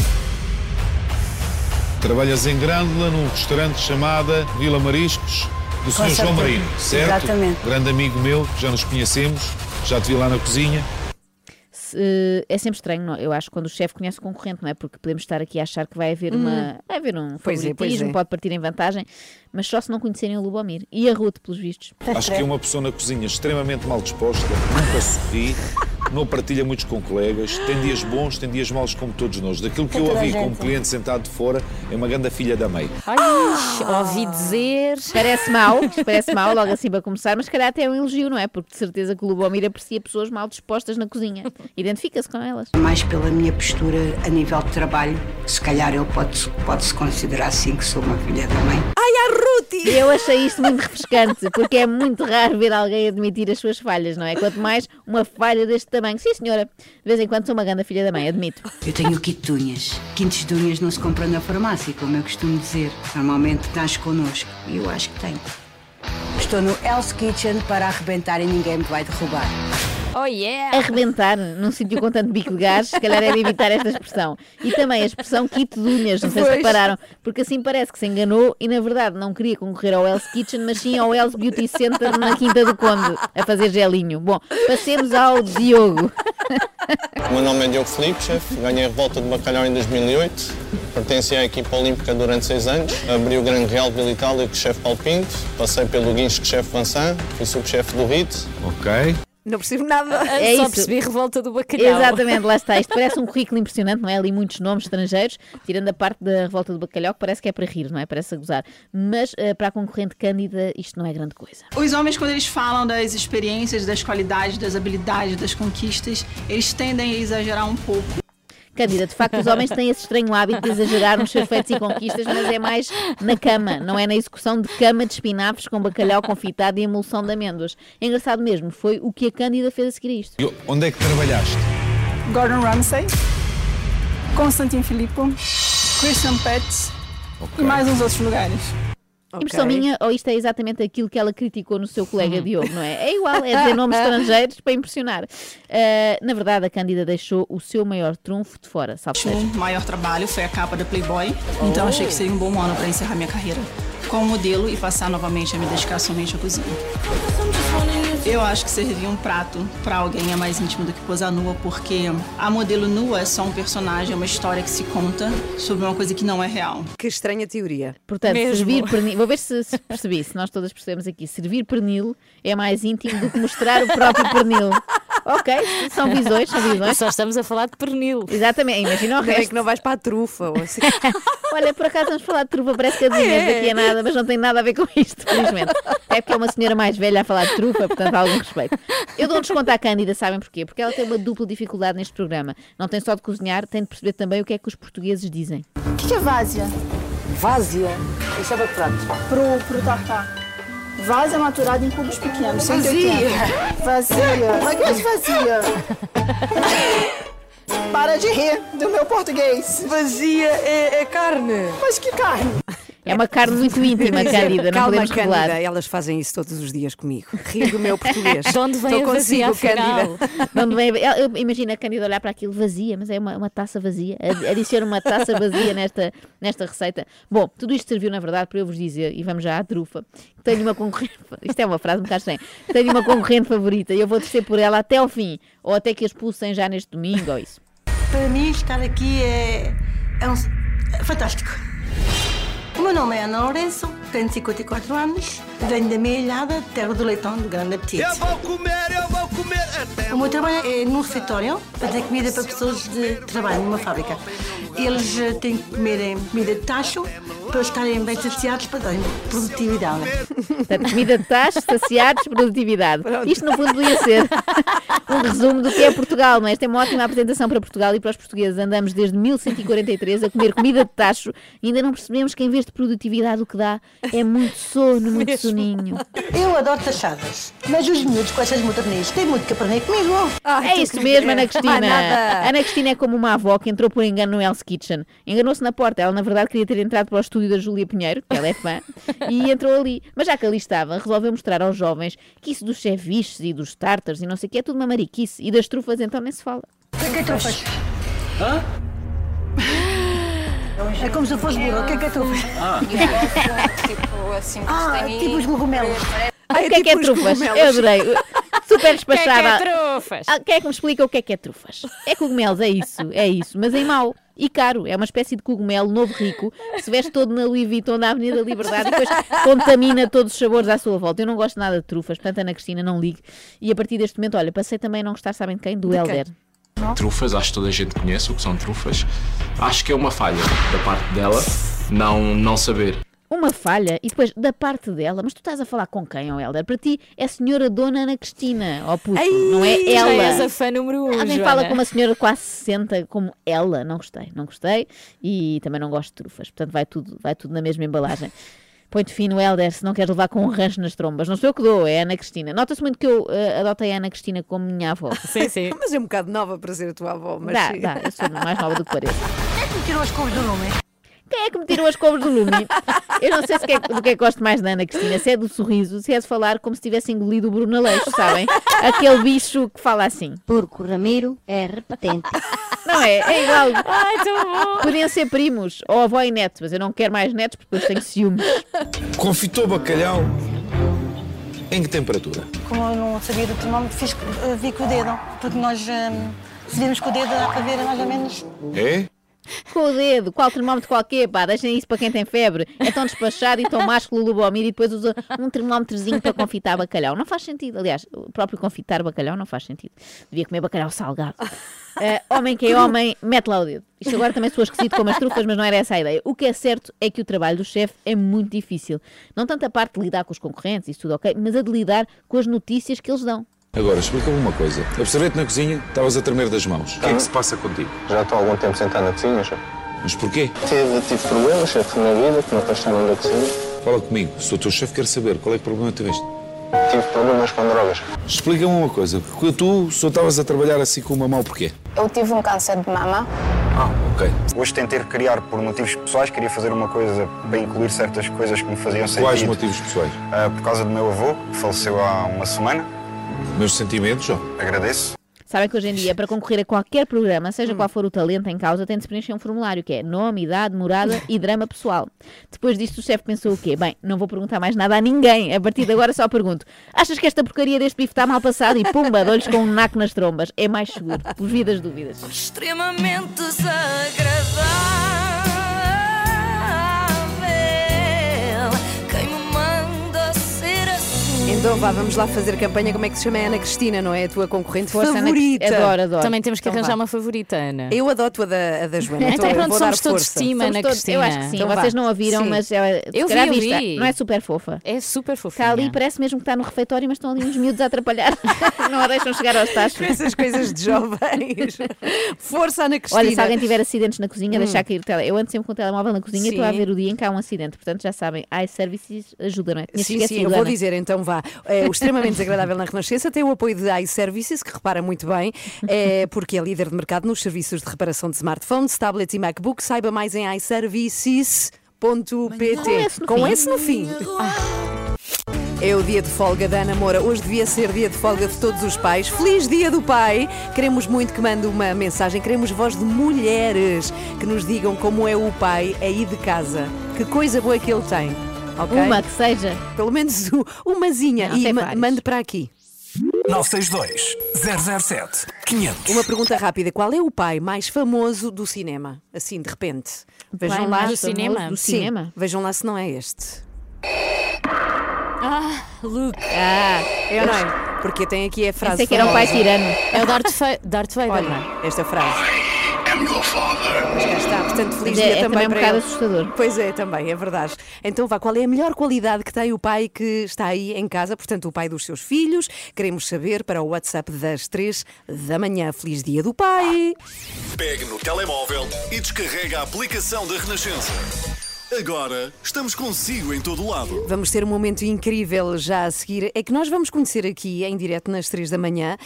Trabalhas em Grândola, num restaurante chamada Vila Mariscos, do Sr. João. Marino, certo? Exatamente. Grande amigo meu, já nos conhecemos, já te vi lá na cozinha. Se- é sempre estranho, não? é? eu acho, quando o chefe conhece o concorrente, não é? Porque podemos estar aqui a achar que vai haver, uma, vai haver um Pois é, pois favoritismo, é. pode partir em vantagem, mas só se não conhecerem o Lubomir. E a Ruth, pelos vistos. Acho que é uma pessoa na cozinha extremamente mal disposta, nunca sorri, não partilha muitos com colegas, tem dias bons, tem dias maus como todos nós. Daquilo que eu ouvi como gente. cliente sentado de fora, é uma grande filha da mãe. Ai, ouvi dizer. Parece mal, isto parece mal logo assim para começar, mas se calhar até é um elogio, não é? Porque de certeza que o Lubomir aprecia pessoas mal dispostas na cozinha. Identifica-se com elas. Mais pela minha postura a nível de trabalho, se calhar ele pode, pode-se considerar assim que sou uma filha da mãe. Ruth! Eu achei isto muito refrescante, porque é muito raro ver alguém admitir as suas falhas, não é? Quanto mais uma falha deste tamanho. Sim, senhora, de vez em quando sou uma grande filha da mãe, admito. Eu tenho o kit de unhas. Quintos de unhas não se compra na farmácia, como eu costumo dizer. Normalmente nasce connosco. E eu acho que tem. Estou no Hell's Kitchen para arrebentar e ninguém me vai derrubar. Oh yeah! Arrebentar num sítio com tanto bico de gás, se calhar de evitar esta expressão. E também a expressão kit de unhas, não sei se Pois. repararam, porque assim parece que se enganou e na verdade não queria concorrer ao Else Kitchen, mas sim ao Else Beauty Center na Quinta do Conde, a fazer gelinho. Bom, passemos ao Diogo. O meu nome é Diogo Felipe, chefe. Ganhei a revolta de bacalhau em 2008. Pertenci à equipa olímpica durante seis anos. Abri o Grande Real de Vila Itália com o chefe Paulo Pinto. Passei pelo Guincho com o chefe Vansan. Fui subchefe do RIT. Ok. Não percebo nada. É Só isso. percebi revolta do bacalhau. Exatamente, lá está. Isto parece um currículo impressionante, não é? Ali muitos nomes estrangeiros, tirando a parte da revolta do bacalhau, que parece que é para rir, não é? Parece a gozar. Mas eh, para a concorrente Cândida, isto não é grande coisa. Os homens, quando eles falam das experiências, das qualidades, das habilidades, das conquistas, eles tendem a exagerar um pouco. Cândida, de facto, os homens têm esse estranho hábito de exagerar nos seus feitos e conquistas, mas é mais na cama, não é na execução de cama de espinafres com bacalhau confitado e emulsão de amêndoas. É engraçado mesmo, foi o que a Cândida fez a seguir a isto. E onde é que trabalhaste? Gordon Ramsay, Constantin Filippo, Christian Petz e mais uns outros lugares. Impressão minha, ou isto é exatamente aquilo que ela criticou no seu colega Diogo, não é? É igual, é dizer nomes estrangeiros para impressionar. Ah, na verdade, a Cândida deixou o seu maior trunfo de fora, salve seja. O maior trabalho foi a capa da Playboy, então achei que seria um bom ano para encerrar minha carreira como modelo e passar novamente a me dedicar somente à cozinha. Eu acho que servir um prato para alguém é mais íntimo do que posar nua, porque a modelo nua é só um personagem, é uma história que se conta sobre uma coisa que não é real. Que estranha teoria. Portanto, Mesmo. servir pernil. Vou ver se, se percebi, se nós todas percebemos aqui. Servir pernil é mais íntimo do que mostrar o próprio pernil. Ok, são visões, são visões. Só estamos a falar de pernil. Exatamente, imagina o resto. que não vais para a trufa ou assim. Olha, por acaso vamos falar de trufa, parece que adivinhas É. daqui a nada, mas não tem nada a ver com isto, felizmente. É porque é uma senhora mais velha a falar de trufa, portanto há algum respeito. Eu dou um desconto à Cândida, sabem porquê? Porque ela tem uma dupla dificuldade neste programa. Não tem só de cozinhar, tem de perceber também o que é que os portugueses dizem. O que é várzea? Várzea? Isso é para prato? Pro, pro tartar. É maturada em cubos pequenos. Vazia. 180. Vazia. Mas que é vazia? Para de rir do meu português. Vazia é, é carne. Mas que carne? É uma carne muito íntima, Cândida, não Calma, podemos revelar. Cândida, elas fazem isso todos os dias comigo. Rir do meu português. De onde vem Estou a vazia, consigo? Cândida. Vem- eu- eu- Imagina a Cândida olhar para aquilo vazia, mas é uma, uma taça vazia. Ad- Adiciona uma taça vazia nesta, nesta receita. Bom, tudo isto serviu, na verdade, para eu vos dizer, e vamos já à trufa, que tenho uma concorrente. Isto é uma frase um bocado estranha. Tenho uma concorrente favorita e eu vou torcer por ela até ao fim, ou até que a expulsem já neste domingo, ou isso. Para mim, estar aqui é, é, um, é fantástico. O meu nome é Ana Lourenço, tenho 54 anos, venho da minha ilhada, terra do leitão, do grande apetite. Eu vou comer, eu vou comer até... O meu trabalho é num refeitório, fazer comida para pessoas de trabalho numa fábrica. Eles eh, têm que comer em comida de tacho para estarem bem saciados para darem produtividade. Portanto, comida de taxa, saciados, produtividade. Isto, no fundo, podia ser um resumo do que é Portugal, mas esta é uma ótima apresentação para Portugal e para os portugueses. Andamos desde 1143 a comer comida de tacho e ainda não percebemos que, em vez de produtividade, o que dá é muito sono, muito soninho. Eu adoro tachadas, mas os miúdos com essas modernistas têm muito que aprender comigo. é isso mesmo, Ana Cristina. Ah. Ana Cristina é como uma avó que entrou por engano no Hell's Kitchen. Enganou-se na porta. Ela, na verdade, queria ter entrado para o estúdio da Júlia Pinheiro, que ela é fã, e entrou ali. Mas já que ali estava, resolveu mostrar aos jovens que isso dos ceviches e dos tartars e não sei o que é tudo uma mariquice. E das trufas, então, nem se fala. O que é que é trufas? Hã? É como se eu fosse burro. O que é que é trufas? Ah. tipo assim, Ah, tipo os cogumelos. o que é que é trufas? Eu adorei. Super despachada. O que é que é trufas? Ah, Quem é que me explica o que é que é trufas? É cogumelos, é isso, é isso, mas em mau. E caro, é uma espécie de cogumelo novo rico que se veste todo na Louis Vuitton da Avenida Liberdade e depois contamina todos os sabores à sua volta. Eu não gosto nada de trufas, portanto, Ana Cristina, não ligue. E a partir deste momento, olha, passei também a não gostar, sabem de quem? Do De quem? Trufas, acho que toda a gente conhece o que são trufas. Acho que é uma falha da parte dela não, não saber. Uma falha, e depois da parte dela, mas tu estás a falar com quem, ó Helder? Para ti é a senhora Dona Ana Cristina, ó puto, não é Já ela. és a fã número um, Alguém Joana. fala com uma senhora quase 60 como ela, não gostei, não gostei e também não gosto de trufas, portanto vai tudo, vai tudo na mesma embalagem. Põe-te fino, Helder, se não queres levar com um rancho nas trombas. Não sou eu que dou, é a Ana Cristina. Nota-se muito que eu eh, adotei a Ana Cristina como minha avó. Sim, sim. Mas é um bocado nova para ser a tua avó. Mas Dá, sim. dá, eu sou mais nova do que pareço. Quem é que me tirou as cores do lume? Quem é que me tirou as cobras do lume? Eu não sei se que é, do que é que gosto mais da Ana Cristina, se é do sorriso, se é de falar como se tivesse engolido o Bruno Aleixo, sabem? Aquele bicho que fala assim. Porque o Ramiro é repetente. Não é? É igual. Ai, tão bom. Podiam ser primos, ou avó e neto, mas eu não quero mais netos porque depois tenho ciúmes. Confitou bacalhau em que temperatura? Como eu não sabia do termómetro, fiz, eh, vi com o dedo. Porque nós, eh, se virmos com o dedo, dá para ver mais ou menos. É? Com o dedo, qual termómetro qualquer, pá, deixem isso para quem tem febre. É tão despachado e tão másculo Lubomir e depois usa um termómetrozinho para confitar bacalhau. Não faz sentido, aliás, o próprio confitar bacalhau não faz sentido. Devia comer bacalhau salgado. Eh, homem que é homem, mete lá o dedo. Isto agora também sou esquisito como as trufas, mas não era essa a ideia. O que é certo é que o trabalho do chefe é muito difícil. Não tanto a parte de lidar com os concorrentes, isso tudo ok, mas a de lidar com as notícias que eles dão. Agora, explica-me uma coisa. Observei-te na cozinha, estavas a tremer das mãos. O que é que se passa contigo? Já estou há algum tempo sentado na cozinha, chefe. Mas porquê? Tive, tive problemas, chefe, na vida, que não passaram da cozinha. Fala comigo. Sou o teu chefe, quero saber qual é que problema tiveste. Tive problemas com drogas. Explica-me uma coisa. Porque tu só estavas a trabalhar assim com uma mão porquê? Eu tive um câncer de mama. Ah, ok. Hoje tentei criar por motivos pessoais, queria fazer uma coisa para incluir certas coisas que me faziam sentido. Quais motivos pessoais? Ah, por causa do meu avô, que faleceu há uma semana. Meus sentimentos, João. Agradeço. Sabem que hoje em dia, para concorrer a qualquer programa, seja qual for o talento em causa, tem de se preencher um formulário que é nome, idade, morada e drama pessoal. Depois disto, o chefe pensou o quê? Bem, não vou perguntar mais nada a ninguém. A partir de agora só pergunto: achas que esta porcaria deste bife está mal passado? E pumba, dou-lhes com um naco nas trombas. É mais seguro, por vi das dúvidas. Extremamente desagradável. Então vá, vamos lá fazer campanha. Como é que se chama? É Ana Cristina, não é? A tua concorrente Força, Ana favorita. Cristina. Adoro, adoro. Também temos que Então arranjar vá. uma favorita, Ana. Eu adoto a da, a da Joana. Então Tô- pronto, vou somos dar todos força. team, Ana Somos todos- Cristina. eu acho que sim. Então vá. Vocês não ouviram, Sim. mas é, Eu calhar vi, eu vista. vi. Não é super fofa. É super fofinha. Está ali, parece mesmo que está no refeitório, mas estão ali uns miúdos a atrapalhar. não a deixam chegar aos tachos. Essas coisas de jovens. Força, Ana Cristina. Olha, se alguém tiver acidentes na cozinha, Hum. deixar cair o tele. Eu ando sempre com o telemóvel na cozinha e estou a Sim. ver o dia em que há um acidente. Portanto, já sabem, iServices ajuda, não é? Tinha Sim, sim, eu vou Ana. dizer então vá. É, o extremamente desagradável na Renascença tem o apoio de iServices, que repara muito bem, é, porque é líder de mercado nos serviços de reparação de smartphones, tablets e MacBooks. Saiba mais em iServices.pt. Com esse no fim. Ah. É o dia de folga da Ana Moura. Hoje devia ser dia de folga de todos os pais. Feliz dia do pai! Queremos muito que mande uma mensagem. Queremos voz de mulheres que nos digam como é o pai aí de casa. Que coisa boa que ele tem. Ok? Uma que seja. Pelo menos umazinha. Não, e ma- vários. mande para aqui. 962 007 500. Uma pergunta rápida. Qual é o pai mais famoso do cinema? Assim, de repente. Vejam pai lá. mais Do cinema? do Sim. cinema? Vejam lá se não é este. Ah, Luke. Ah, É ou não é? Porque tem aqui a frase. Pensei que era um pai tirano. É o Darth, Darth Vader, não é? Olha, esta frase. Cá está, portanto, feliz Mas dia é- é também também um para bocado ele. assustador. Pois é, também, é verdade. Então vá, qual é a melhor qualidade que tem o pai que está aí em casa, portanto, o pai dos seus filhos? Queremos saber para o WhatsApp das 3 da manhã. Feliz dia do pai! Pegue no telemóvel e descarrega a aplicação da Renascença. Agora estamos consigo em todo lado. Vamos ter um momento incrível já a seguir. É que nós vamos conhecer aqui, em direto nas 3 da manhã,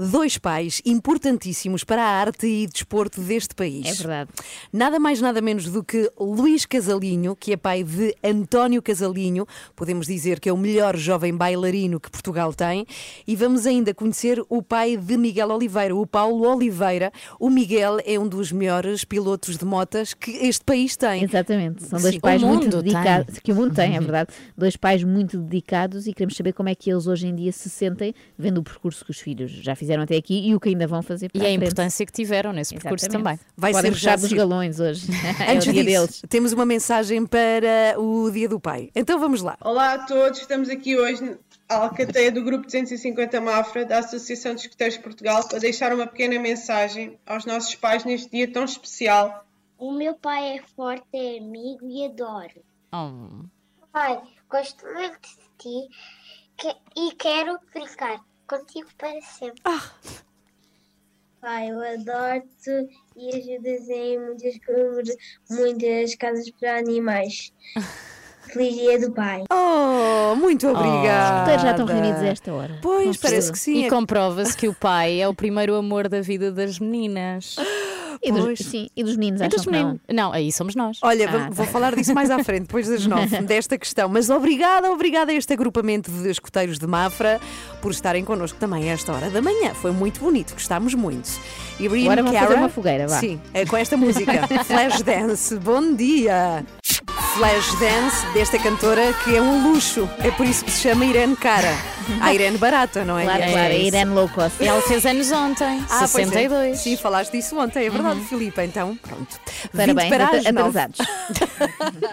dois pais importantíssimos para a arte e desporto deste país. É verdade. Nada mais, nada menos do que Luís Casalinho, que é pai de António Casalinho, podemos dizer que é o melhor jovem bailarino que Portugal tem, e vamos ainda conhecer o pai de Miguel Oliveira, o Paulo Oliveira. O Miguel é um dos melhores pilotos de motas que este país tem. Exatamente. São dois Sim. pais muito mundo tem. dedicados. Que o mundo tem, é verdade. Dois pais muito dedicados e queremos saber como é que eles hoje em dia se sentem vendo o percurso que os filhos já fizeram até aqui e o que ainda vão fazer para E a frente. importância que tiveram nesse percurso Exatamente. também. Vai Podem ser já puxar dos galões hoje. é Antes dia disso, deles. temos uma mensagem para o Dia do Pai. Então vamos lá. Olá a todos, estamos aqui hoje à Alcateia do Grupo 250 Mafra, da Associação de Escuteiros de Portugal, para deixar uma pequena mensagem aos nossos pais neste dia tão especial. O meu pai é forte, é amigo e adoro. Oh. Pai, gosto muito de ti que- e quero brincar contigo para sempre. Pai, eu adoro-te e ajudas em muitas, muitas casas para animais. Feliz dia do pai. Oh, muito obrigada. Os escuteiros já estão reunidos a esta hora. Pois, Não parece que sim. E comprova-se que o pai é o primeiro amor da vida das meninas. E dos, Pois. sim, e dos meninos, E acham dos que não? meninos. Não, aí somos nós. Olha, Ah, vou- tá. vou falar disso mais à frente, depois das nove, desta questão. Mas obrigada, obrigada a este agrupamento de escuteiros de Mafra por estarem connosco também a esta hora da manhã. Foi muito bonito, gostámos muito. E Brian Agora vamos Cara, fazer uma fogueira, vá. Sim, é com esta música. Flash Dance, bom dia. Flash Dance desta cantora que é um luxo. É por isso que se chama Irene Cara. A Irene barata, não é? Claro, É claro, a. Irene Low Cost. Ela fez anos ontem, Ah, pois é. 62. Sim, falaste disso ontem, é verdade, Filipe. Então, pronto. Parabéns, 20 para as atrasados.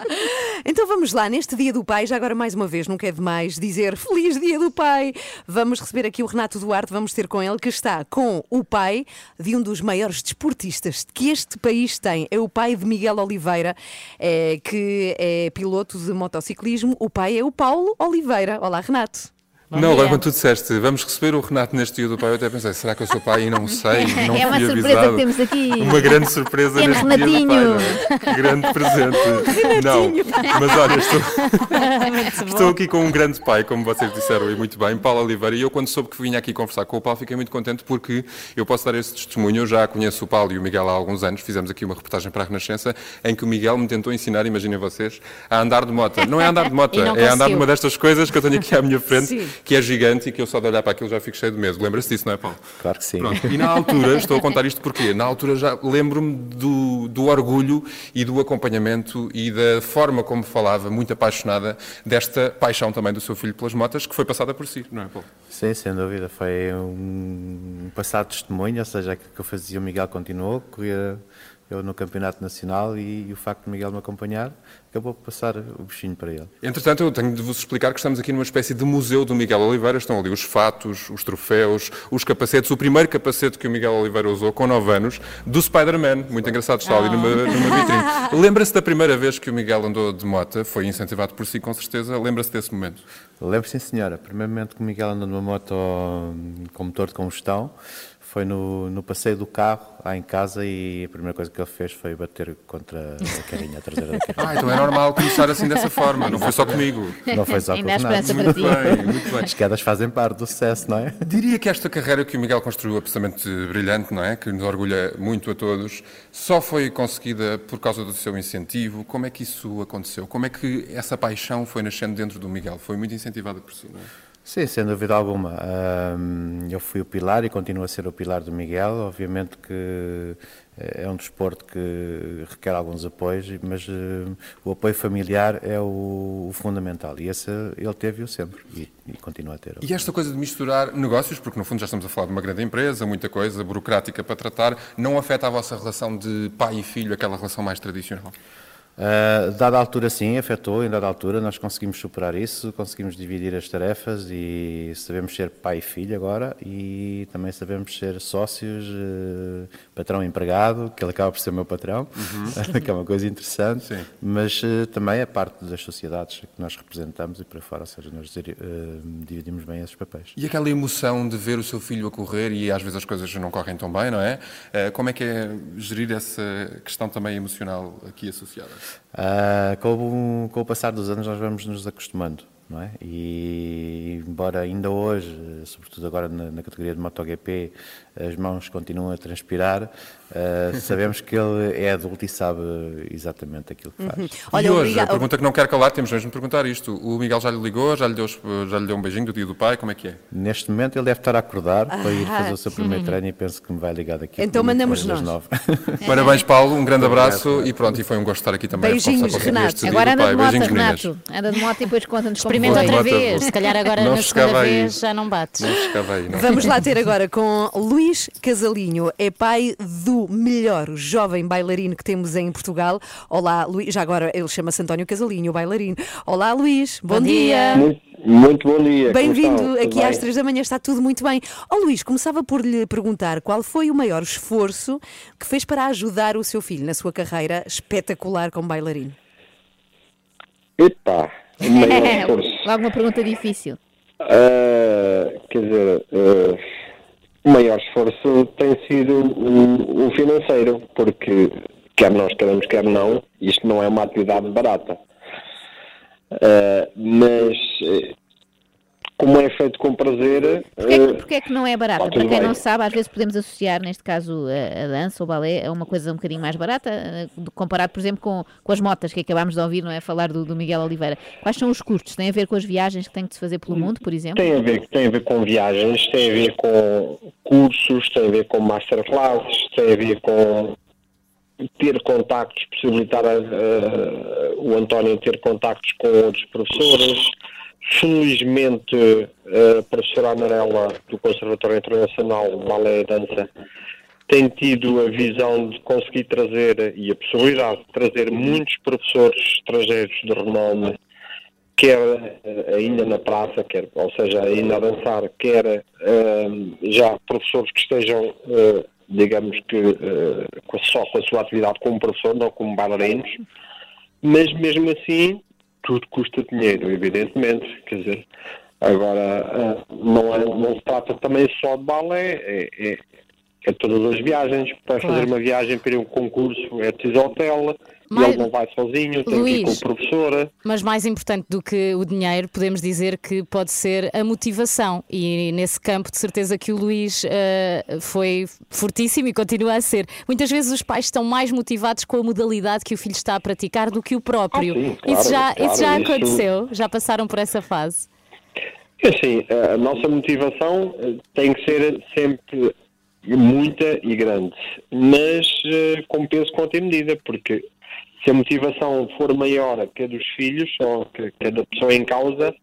Então vamos lá, neste Dia do Pai, já agora mais uma vez, nunca é demais dizer Feliz Dia do Pai. Vamos receber aqui o Renato Duarte, vamos ter com ele, que está com o pai de um dos maiores desportistas que este país tem. É o pai de Miguel Oliveira, eh, que é piloto de motociclismo. O pai é o Paulo Oliveira. Olá, Renato. Não, agora quando tu disseste, vamos receber o Renato neste dia do pai, eu até pensei, será que eu sou pai e não sei, não É uma surpresa avisado. que temos aqui. Uma grande surpresa Pequeno neste dia do pai, Renatinho. não é? Grande presente. Não, mas olha, estou, estou aqui com um grande pai, como vocês disseram e muito bem, Paulo Oliveira, e eu quando soube que vinha aqui conversar com o Paulo fiquei muito contente porque eu posso dar esse testemunho, eu já conheço o Paulo e o Miguel há alguns anos, fizemos aqui uma reportagem para a Renascença, em que o Miguel me tentou ensinar, imaginem vocês, a andar de moto. Não é andar de moto, é andar numa destas coisas que eu tenho aqui à minha frente Sim. Que é gigante e que eu só de olhar para aquilo já fico cheio de medo. Lembra-se disso, não é, Paulo? Claro que sim. Pronto. E na altura, estou a contar isto porque na altura já lembro-me do, do orgulho e do acompanhamento e da forma como falava, muito apaixonada, desta paixão também do seu filho pelas motas, que foi passada por si, não é, Paulo? Sim, sem dúvida. Foi um passado testemunho, ou seja, aquilo que eu fazia, o Miguel continuou, corria eu no Campeonato Nacional e, e o facto de Miguel me acompanhar acabou por passar o bichinho para ele. Entretanto, eu tenho de vos explicar que estamos aqui numa espécie de museu do Miguel Oliveira. Estão ali os fatos, os troféus, os capacetes. O primeiro capacete que o Miguel Oliveira usou com 9 anos, do Spider-Man. Muito engraçado, está ali numa, numa vitrine. Lembra-se da primeira vez que o Miguel andou de moto? Foi incentivado por si, com certeza. Lembra-se desse momento? Lembro, sim, senhora. Primeiramente que o Miguel andou numa moto com motor de combustão foi no, no passeio do carro, lá em casa, e a primeira coisa que ele fez foi bater contra a carinha, a traseira da carinha. Ah, então é normal começar assim dessa forma, não foi só comigo. Não foi só com o Ainda há Renato. esperança para ti. Muito bem, muito bem. As quedas fazem parte do sucesso, não é? Diria que esta carreira que o Miguel construiu, absolutamente brilhante, não é? Que nos orgulha muito a todos, só foi conseguida por causa do seu incentivo. Como é que isso aconteceu? Como é que essa paixão foi nascendo dentro do Miguel? Foi muito incentivada por si, não é? Sim, sem dúvida alguma. Eu fui o pilar e continuo a ser o pilar do Miguel. Obviamente que é um desporto que requer alguns apoios, mas eh, o apoio familiar é o, o fundamental e esse ele teve-o sempre e, e continua a ter. E esta coisa de misturar negócios, porque no fundo já estamos a falar de uma grande empresa, muita coisa burocrática para tratar, não afeta a vossa relação de pai e filho, aquela relação mais tradicional? Uh, dada a altura, sim, afetou. Em dada a altura, nós conseguimos superar isso, conseguimos dividir as tarefas e sabemos ser pai e filho agora e também sabemos ser sócios, uh, patrão empregado, que ele acaba por ser meu patrão, Uhum. que é uma coisa interessante, Sim. mas uh, também é parte das sociedades que nós representamos e para fora, ou seja, nós dividimos bem esses papéis. E aquela emoção de ver o seu filho a correr e às vezes as coisas não correm tão bem, não é? Como é que é gerir essa questão também emocional aqui associada? Ah, com, o, com o passar dos anos nós vamos nos acostumando, não é? E embora ainda hoje, sobretudo agora na, na categoria de MotoGP, as mãos continuam a transpirar, ah, sabemos que ele é adulto e sabe exatamente aquilo que faz. e hoje, a pergunta que não quero calar, temos mesmo de perguntar isto. O Miguel já lhe ligou, já lhe deu, já lhe deu um beijinho do dia do pai, como é que é? Neste momento ele deve estar a acordar para ir Ah. fazer o seu primeiro treino e penso que me vai ligar daqui a Então pouco, mandamos nós. nove. Parabéns, Paulo, um grande abraço e pronto, e foi um gosto estar aqui também Beijinhos, Renato. Agora anda de moto, Beijinhos, meninas. Renato. Anda de moto e depois conta-nos Experimenta outra vez. Se calhar agora Não na segunda aí. vez já não bates. Não aí, não. Vamos lá ter agora com Luís Casalinho, é pai do melhor jovem bailarino que temos em Portugal. Olá, Luís, já agora ele chama-se António Casalinho, o bailarino. Olá, Luís, bom, Bom dia. Muito, muito bom dia. Bem-vindo aqui bem? às três da manhã, está tudo muito bem. Ó Luís, começava por lhe perguntar qual foi o maior esforço que fez para ajudar o seu filho na sua carreira espetacular como bailarino. Epá, o maior esforço. Logo uma pergunta difícil. Ah, quer dizer, ah, o maior esforço tem sido o, financeiro, porque quer nós queremos, quer não, isto não é uma atividade barata. Ah, mas eh, como é feito com prazer. Porquê, é que- eh, porquê é que não é tudo Para quem bem. não sabe, às vezes podemos associar, neste caso, a, a dança ou balé a uma coisa um bocadinho mais barata, eh, comparado, por exemplo, com, com as motas que acabámos de ouvir, não é? Falar do, do Miguel Oliveira. Quais são os custos? Tem a ver com as viagens que tem que se fazer pelo mundo, por exemplo? Tem a, ver, tem a ver com viagens, tem a ver com cursos, tem a ver com masterclasses, tem a ver com ter contactos, possibilitar a- a- o António ter contactos com outros professores. Felizmente, a professora Amarela do Conservatório Internacional Balé e Dança tem tido a visão de conseguir trazer e a possibilidade de trazer muitos professores estrangeiros de renome quer eh, ainda na praça, quer, ou seja, ainda a dançar, quer eh, já professores que estejam, eh, digamos que, eh, só com a sua atividade como professor, não como bailarinos, mas mesmo assim tudo custa dinheiro, evidentemente, quer dizer, agora eh, não, é, não se trata também só de balé, é, é, é todas as viagens, para Claro. fazer uma viagem para ir a um concurso é preciso hotel, Mas- ele não vai sozinho, tem que ir Luís. com o professor. Mas mais importante do que o dinheiro, podemos dizer que pode ser a motivação. E nesse campo, de certeza que o Luís eh, foi fortíssimo e continua a ser. Muitas vezes os pais estão mais motivados com a modalidade que o filho está a praticar do que o próprio. Ah, sim, claro, isso já, claro, isso já isso- aconteceu? Já passaram por essa fase? É Assim, a nossa motivação eh, tem que ser sempre muita e grande, mas eh, com peso conta e medida, porque se a motivação for maior que a dos filhos ou que, que a da pessoa em causa,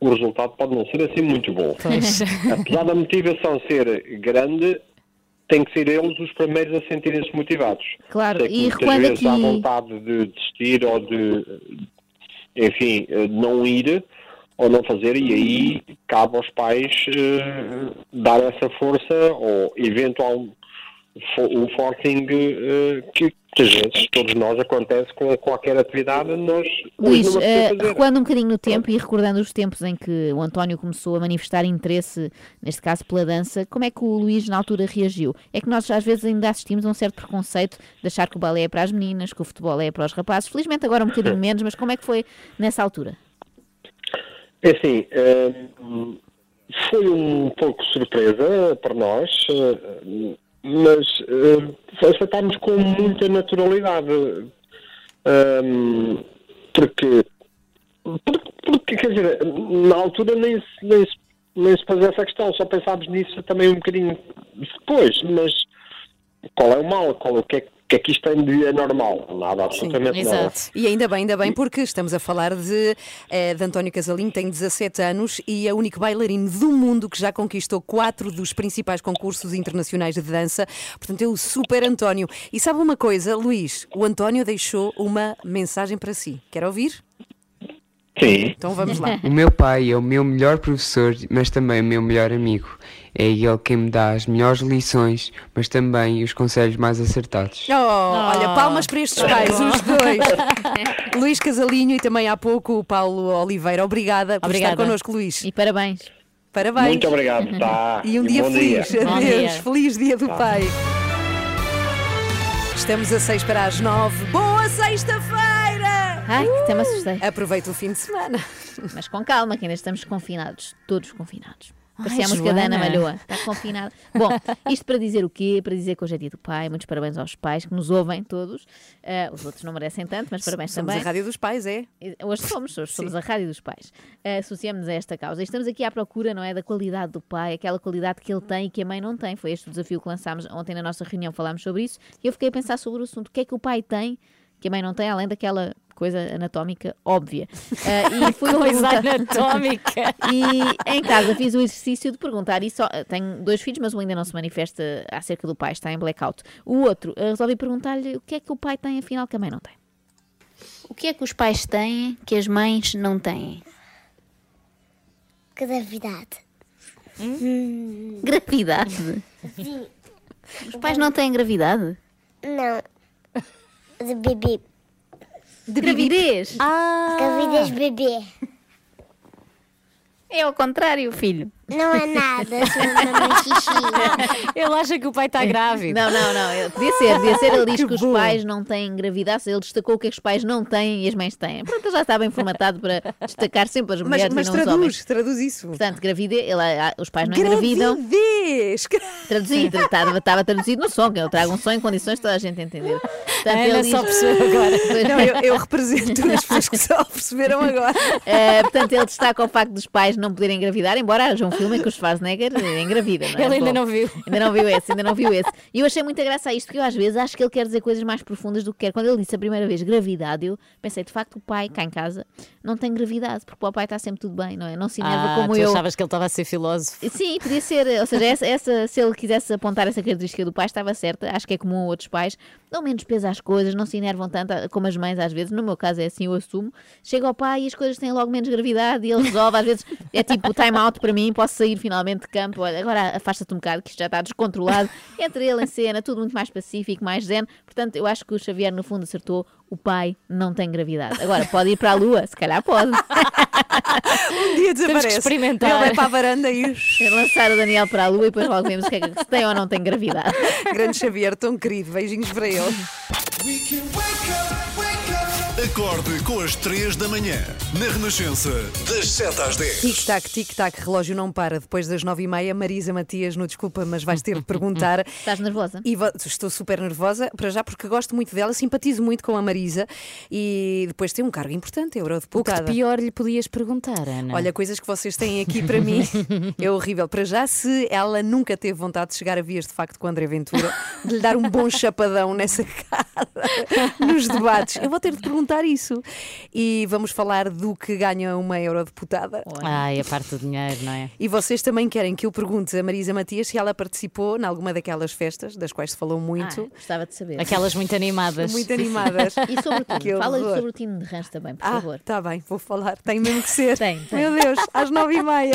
o resultado pode não ser assim muito bom. Apesar da motivação ser grande, tem que ser eles os primeiros a sentirem-se motivados. Claro, Sei que e muitas vezes há aqui- vontade de desistir ou de, enfim, eh, não ir ou não fazer, e aí cabe aos pais eh, dar essa força ou eventual um forcing eh, que muitas vezes todos nós acontece com qualquer atividade, nós Luís, fazer. recuando um bocadinho no tempo e recordando os tempos em que o António começou a manifestar interesse, neste caso pela dança, como é que o Luís na altura reagiu? É que nós às vezes ainda assistimos a um certo preconceito de achar que o balé é para as meninas, que o futebol é para os rapazes. Felizmente agora um bocadinho menos, mas como é que foi nessa altura? É assim, hum, foi um pouco surpresa para nós, eh, mas eh, aceitámos com muita naturalidade. Hum, porque, porque, porque, quer dizer, na altura nem se, nem, se, nem se fazia essa questão, só pensámos nisso também um bocadinho depois, mas qual é o mal? Qual, o que é, que é que isto tem de anormal? Nada, absolutamente nada. E ainda bem, ainda bem, porque estamos a falar de, eh, de António Casalinho, tem 17 anos e é o único bailarino do mundo que já conquistou quatro dos principais concursos internacionais de dança. Portanto, é o super António. E sabe uma coisa, Luís? O António deixou uma mensagem para si. Quer ouvir? Sim. Então vamos lá. O meu pai é o meu melhor professor, mas também o meu melhor amigo. É ele quem me dá as melhores lições, mas também os conselhos mais acertados. Oh, Olha, palmas para estes pais, os dois. Luís Casalinho e também há pouco o Paulo Oliveira. Obrigada por Obrigada. estar connosco, Luís. E parabéns. Parabéns. Muito obrigado, tá. E um E dia bom feliz. dia. Adeus. dia. Feliz dia do Tá. pai. Estamos a seis para as nove. Boa sexta-feira! Ai, que até me assustei. Aproveita o fim de semana. Mas com calma, que ainda estamos confinados. Todos confinados. Parecia a música da Ana. Malhoa. Está confinada. Bom, isto para dizer o quê? Para dizer que hoje é dia do pai. Muitos parabéns aos pais que nos ouvem todos. Ah, os outros não merecem tanto, mas parabéns Somos também. a Rádio dos Pais, é? Hoje somos, hoje somos Sim. a Rádio dos Pais. Uh, Associamos-nos a esta causa. E estamos aqui à procura, não é, da qualidade do pai, aquela qualidade que ele tem e que a mãe não tem. Foi este o desafio que lançámos ontem na nossa reunião, falámos sobre isso. E eu fiquei a pensar sobre o assunto. O que é que o pai tem que a mãe não tem, além daquela coisa anatómica óbvia. Uh, e fui Coisa anatómica. e em casa fiz o exercício de perguntar, e só, tenho dois filhos, mas um ainda não se manifesta acerca do pai, está em blackout. O outro, uh, resolvi perguntar-lhe o que é que o pai tem, afinal, que a mãe não tem. O que é que os pais têm que as mães não têm? Gravidade. Gravidade? Sim. Os pais não têm gravidade? Não. De bebê. De gravidez? Ah! Gravidez bebê. É ao contrário, filho. Não é nada, sou uma mamãe xixi. Ele acha que o pai está grávido. Não, não, não. eu- Podia ser, podia ser. Ele diz Que que, os pais não têm gravidade. Ele destacou o que os pais não têm e as mães têm. Ele já está bem formatado para destacar sempre as Mas, mulheres mas e não os traduz, homens. traduz isso. Portanto, gravidez, ele, ah, os pais não engravidam. Gravidez! Traduzi, estava, estava traduzido no som, que eu trago um som em condições de toda a gente entender. Portanto, Ana ele só diz- percebeu agora. Não, eu, eu represento as pessoas que só perceberam agora. Eh, portanto, ele destaca o facto dos pais não poderem engravidar, embora haja um filme em que o Schwarzenegger engravida. Não é? Ele ainda Bom, não viu. Ainda não viu esse, ainda não viu esse. E eu achei muita graça a isto, porque eu às vezes acho que ele quer dizer coisas mais profundas do que quer. Quando ele disse a primeira vez gravidade, eu pensei, de facto, o pai cá em casa não tem gravidade, porque para o pai está sempre tudo bem, não é? Não se enerva Ah, como tu eu. achavas que ele estava a ser filósofo. Sim, podia ser, ou seja, essa, essa- se ele quisesse apontar essa característica do pai, estava certa. Acho que é comum a outros pais, dão menos peso às coisas, não se enervam tanto ah, como as mães às vezes. No meu caso é assim, eu assumo. Chega ao pai e as coisas têm logo menos gravidade e ele resolve. Às vezes é tipo time out para mim, posso sair finalmente de campo. Olha, agora afasta-te um bocado, que isto já está descontrolado. Entra ele em cena, tudo muito mais pacífico, mais zen. Portanto, eu acho que o Xavier, no fundo, acertou. O pai não tem gravidade. Agora, pode ir para a lua? Se calhar pode. Um dia desaparece. que experimentar. Ele vai para a varanda e. É lançar o Daniel para a lua e depois logo vemos o que é que se tem ou não tem gravidade. Grande Xavier, tão querido. Beijinhos para ele. Acorde com as 3 da manhã. Na Renascença, das 7 às 10. Tic-tac, tic-tac, relógio não para. Depois das nove e meia, Marisa Matias, no desculpa, mas vais ter de perguntar. Estás nervosa? E estou super nervosa, para já, porque gosto muito dela, simpatizo muito com a Marisa e depois tem um cargo importante, O que eurodeputada. de pior lhe podias perguntar, Ana? Olha, coisas que vocês têm aqui para mim é horrível. Para já, se ela nunca teve vontade de chegar a vias de facto com o André Ventura, de lhe dar um bom chapadão nessa cara nos debates, eu vou ter de perguntar isso. E vamos falar do que ganha uma eurodeputada. Ai, a parte do dinheiro, não é? E vocês também querem que eu pergunte a Marisa Matias se ela participou em alguma daquelas festas, das quais se falou muito. Ah, gostava de saber. Aquelas muito animadas. Muito animadas. E sobre o Que Tino? Fala sobre o Tino de Rãs também, por Ah, favor. tá bem, vou falar. Tem mesmo que ser. Tem, tem. Meu Deus, às nove e meia.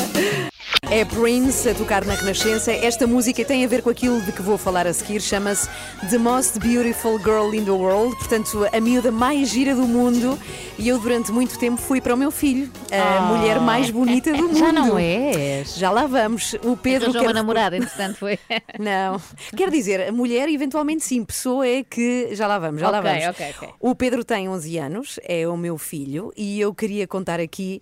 É Prince a tocar na Renascença. Esta música tem a ver com aquilo de que vou falar a seguir. Chama-se The Most Beautiful Girl in the World. Portanto, a miúda mais gira do mundo. E eu, durante muito tempo, fui para o meu filho, a Ah. mulher mais bonita do mundo. Já não és? Já lá vamos. O Pedro Arranjou quer uma namorada, entretanto foi. Não. Quer dizer, a mulher, eventualmente sim, pessoa é que. Já lá vamos, já lá Ok, vamos. ok, ok. O Pedro tem 11 anos, é o meu filho, e eu queria contar aqui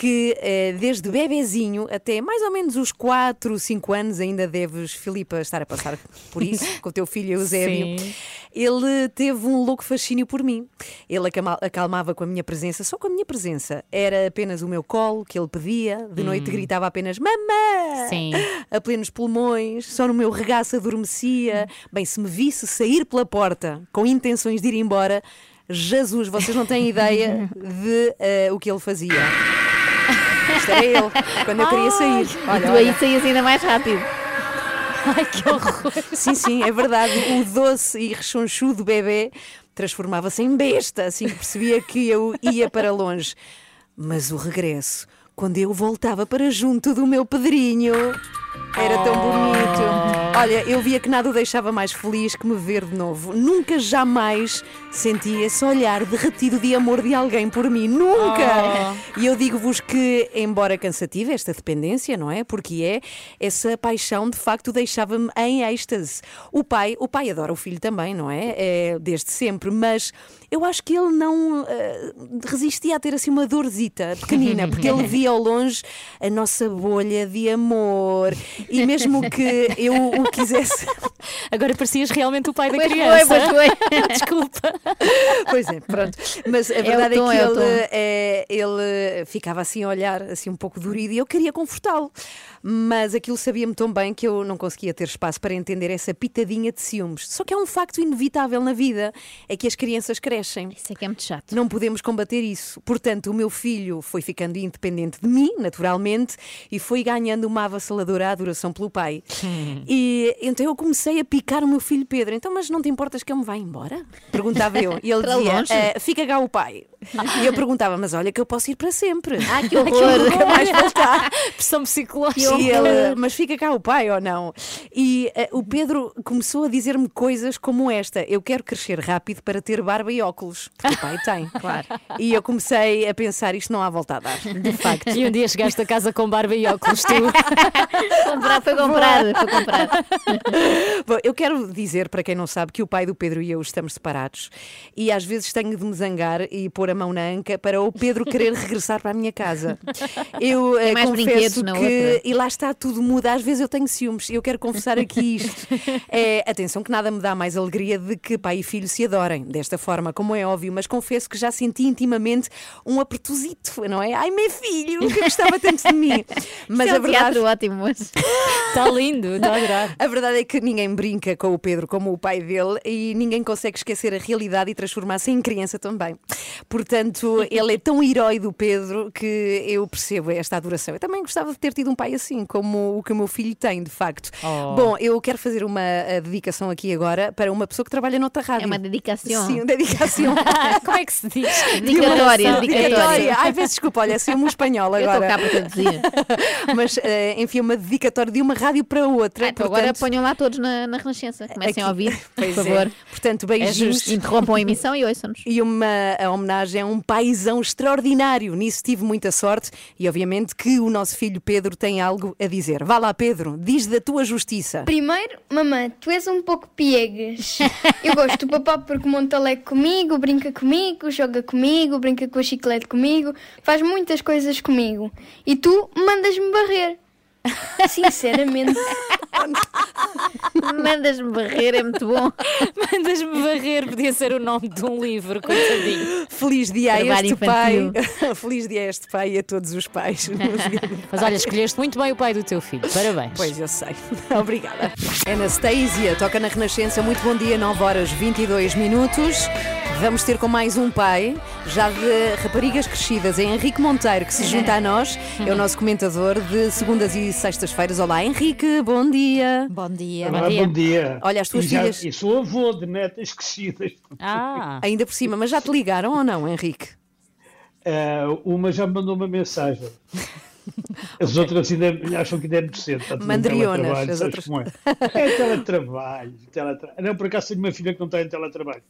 que eh, desde bebezinho até mais ou menos os 4, 5 anos, ainda deves, Filipa, estar a passar por isso, com o teu filho Eusébio, Sim. ele teve um louco fascínio por mim. Ele acalma- acalmava com a minha presença, só com a minha presença. Era apenas o meu colo que ele pedia, de noite gritava apenas mamã! Sim. a plenos pulmões, só no meu regaço adormecia. Bem, se me visse sair pela porta com intenções de ir embora, Jesus, vocês não têm ideia de eh, o que ele fazia. Isto era ele, quando eu queria sair. e Olha, tu aí olha. saías ainda mais rápido. Ai, que horror. Sim, sim, é verdade. O doce e rechonchudo bebê transformava-se em besta, assim que percebia que eu ia para longe. Mas o regresso, quando eu voltava para junto do meu Pedrinho, era tão bonito. Olha, eu via que nada o deixava mais feliz que me ver de novo. Nunca, jamais senti esse olhar derretido de amor de alguém por mim. Nunca! E eu digo-vos que, embora cansativa esta dependência, não é? Porque é, essa paixão de facto deixava-me em êxtase. O pai, o pai adora o filho também, não é? é desde sempre, mas eu acho que ele não eh, resistia a ter assim uma dorzita pequenina, porque ele via ao longe a nossa bolha de amor. E mesmo que eu o quisesse. Agora parecias realmente o pai da Pois foi, criança. pois foi. Desculpa. Pois é, pronto. Mas a o verdade tom, é que é ele, eh, ele ficava assim a olhar, assim um pouco dorido, e eu queria confortá-lo. Mas aquilo sabia-me tão bem que eu não conseguia ter espaço para entender essa pitadinha de ciúmes. Só que é um facto inevitável na vida: é que as crianças crescem. Isso é que é muito chato. Não podemos combater isso. Portanto, o meu filho foi ficando independente de mim, naturalmente, e foi ganhando uma avassaladora adoração pelo pai. E então eu comecei a picar o meu filho Pedro. Então, mas não te importas que eu me vá embora? Perguntava eu. E ele dizia? "Eh, fica cá o pai. E eu perguntava: mas olha que eu posso ir para sempre. Ah, que horror! Nunca mais voltar. Pressão psicológica. E ele, mas fica cá o pai ou não? E eh, o Pedro começou a dizer-me coisas como esta: Eu quero crescer rápido para ter barba e óculos. Porque o pai tem. Claro. E eu comecei a pensar: isto não há volta a dar. De facto. E um dia chegaste a casa com barba e óculos, tu. Comprar, foi comprar, foi comprar. Bom, eu quero dizer, para quem não sabe, que o pai do Pedro e eu estamos separados e às vezes tenho de me zangar e pôr a mão na anca para o Pedro querer regressar para a minha casa. Eu brinquedos confesso na que. Lá está, tudo muda. Às vezes eu tenho ciúmes e eu quero confessar aqui isto. É, atenção, que nada me dá mais alegria de que pai e filho se adorem desta forma, como é óbvio, mas confesso que já senti intimamente um apertuzito, não é? Ai, meu filho, que gostava tanto de mim. Mas é a um verdade. teatro ótimo, mas... Está lindo, está a. A verdade é que ninguém brinca com o Pedro como o pai dele e ninguém consegue esquecer a realidade e transformar-se em criança também. Portanto, ele é tão herói do Pedro que eu percebo esta adoração. Eu também gostava de ter tido um pai assim, como o que o meu filho tem, de facto. Oh. Bom, eu quero fazer uma eh, dedicação aqui agora para uma pessoa que trabalha noutra rádio. É uma dedicação. Sim, uma dedicação. Como é que se diz? Dedicatória, dedicatória. Ai, peço desculpa, olha, sei um espanhol Eu estou agora. cá para traduzir. Mas, eh, enfim, uma dedicação obrigatório de uma rádio para outra. Então agora ponham lá todos na, na Renascença. Comecem a Aqui- ouvir, por Pois é. favor. Portanto, É beijinhos. justo. Interrompam a emissão e ouçam-nos. E uma a homenagem a um paizão extraordinário. Nisso tive muita sorte e, obviamente, que o nosso filho Pedro tem algo a dizer. Vá lá, Pedro, diz da tua justiça. Primeiro, mamãe, tu és um pouco piegas. Eu gosto do papá porque monta leque comigo, brinca comigo, joga comigo, brinca com a chiclete comigo, faz muitas coisas comigo. E tu mandas-me barrer. Sinceramente. Mandas-me barrer, é muito bom. Mandas-me barrer, podia ser o nome de um livro, coitadinho. Feliz dia a este pai. Feliz dia a este pai e a todos os pais. Mas olha, escolheste muito bem o pai do teu filho. Parabéns. Pois eu sei. Obrigada. Anastasia toca na Renascença. Muito bom dia, 9 horas 22 minutos. Vamos ter com mais um pai, já de raparigas crescidas, é Henrique Monteiro, que se junta a nós. É o nosso comentador de segundas e sextas-feiras. Olá, Henrique, bom dia. Bom dia. Olá, bom dia. Olha, as tuas e já- filhas. E sou avô de netas crescidas. Ah. Ainda por cima, mas já te ligaram ou não, Henrique? Eh, uma já me mandou uma mensagem. As outras ainda acham que ainda é muito cedo. Está Mandrionas, teletrabalho, as outras. é? É teletrabalho. teletra- Não, por acaso tenho uma filha que não está em teletrabalho.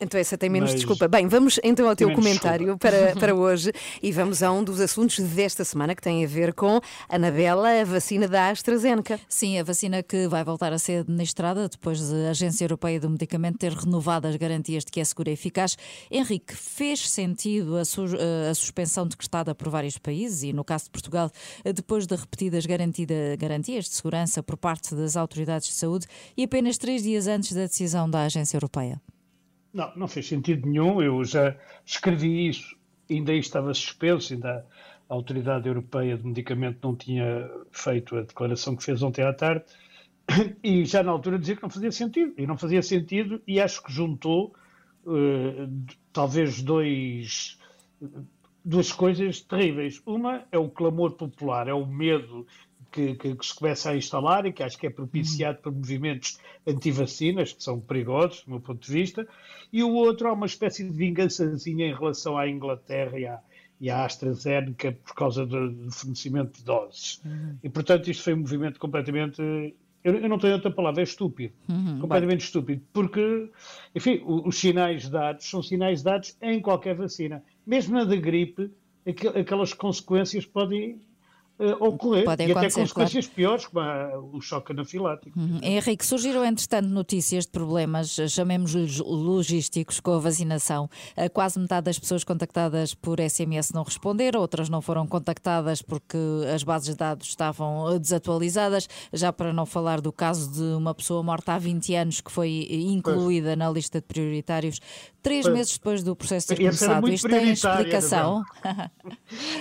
Então essa tem menos Mas- desculpa. Bem, vamos então ao teu Menos comentário para, para hoje e vamos a um dos assuntos desta semana que tem a ver com Anabela, a vacina da AstraZeneca. Sim, a vacina que vai voltar a ser administrada depois de a Agência Europeia do Medicamento ter renovado as garantias de que é segura e eficaz. Henrique, fez sentido a, su- a suspensão decretada por vários países e, no caso de Portugal, depois de repetidas garantida- garantias de segurança por parte das autoridades de saúde e apenas três dias antes da decisão da Agência Europeia? Não, não fez sentido nenhum. Eu já escrevi isso, ainda aí estava suspenso, ainda a Autoridade Europeia do Medicamento não tinha feito a declaração que fez ontem à tarde, e já na altura dizia que não fazia sentido. E não fazia sentido, e acho que juntou d- talvez dois, duas coisas terríveis. Uma é o clamor popular, é o medo que, que- que se começa a instalar e que acho que é propiciado por movimentos anti-vacinas, que são perigosos, do meu ponto de vista, e o outro há uma espécie de vingançazinha em relação à Inglaterra e à, e à AstraZeneca por causa do, do fornecimento de doses. E, portanto, isto foi um movimento completamente. Eu, eu não tenho outra palavra, é estúpido. Uhum. completamente estúpido. Porque, enfim, o- os sinais dados são sinais dados em qualquer vacina. Mesmo na da gripe, aqu- aquelas consequências podem eh, ocorrer. Podem e até acontecer, consequências piores, como a- o choque anafilático. Uhum. Henrique, surgiram entretanto notícias de problemas, eh, chamemos-lhes logísticos, com a vacinação. Eh, Quase metade das pessoas contactadas por SMS não responderam, outras não foram contactadas porque as bases de dados estavam desatualizadas. Já para não falar do caso de uma pessoa morta há 20 anos que foi incluída na lista de prioritários três Pois. meses depois do processo ter começado. Isto tem explicação?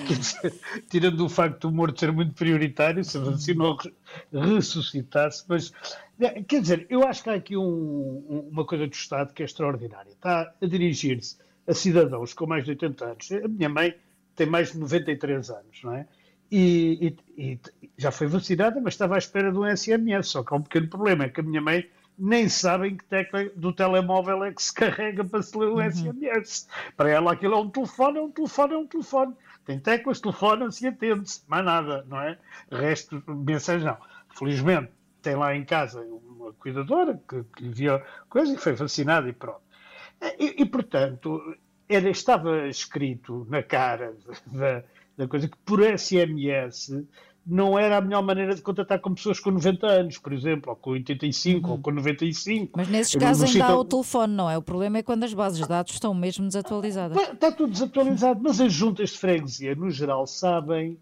Dizer, tirando o facto do morto ser muito prioritário, se a vacina o re- ressuscitasse, mas eh, quer dizer, eu acho que há aqui um- uma coisa do Estado que é extraordinária. Está a dirigir-se a cidadãos com mais de 80 anos. A minha mãe tem mais de 93 anos, não é? E, e- e já foi vacinada, mas estava à espera de um SMS. Só que há um pequeno problema: é que a minha mãe nem sabe em que tecla do telemóvel é que se carrega para se ler o SMS. Para ela, aquilo é um telefone, é um telefone, é um telefone. Tem teclas, telefona-se e atende-se. Mais nada, não é? Resto, mensagens não. Felizmente, tem lá em casa uma cuidadora que, que lhe via coisa e foi vacinada e pronto. E, e, portanto, era, estava escrito na cara da, da coisa que por SMS não era a melhor maneira de contatar com pessoas com 90 anos, por exemplo, ou com 85, ou com 95. Mas nesses Eu casos ainda há o telefone, não é? O problema é quando as bases de dados estão mesmo desatualizadas. Está tá tudo desatualizado, mas as juntas de freguesia, no geral, sabem,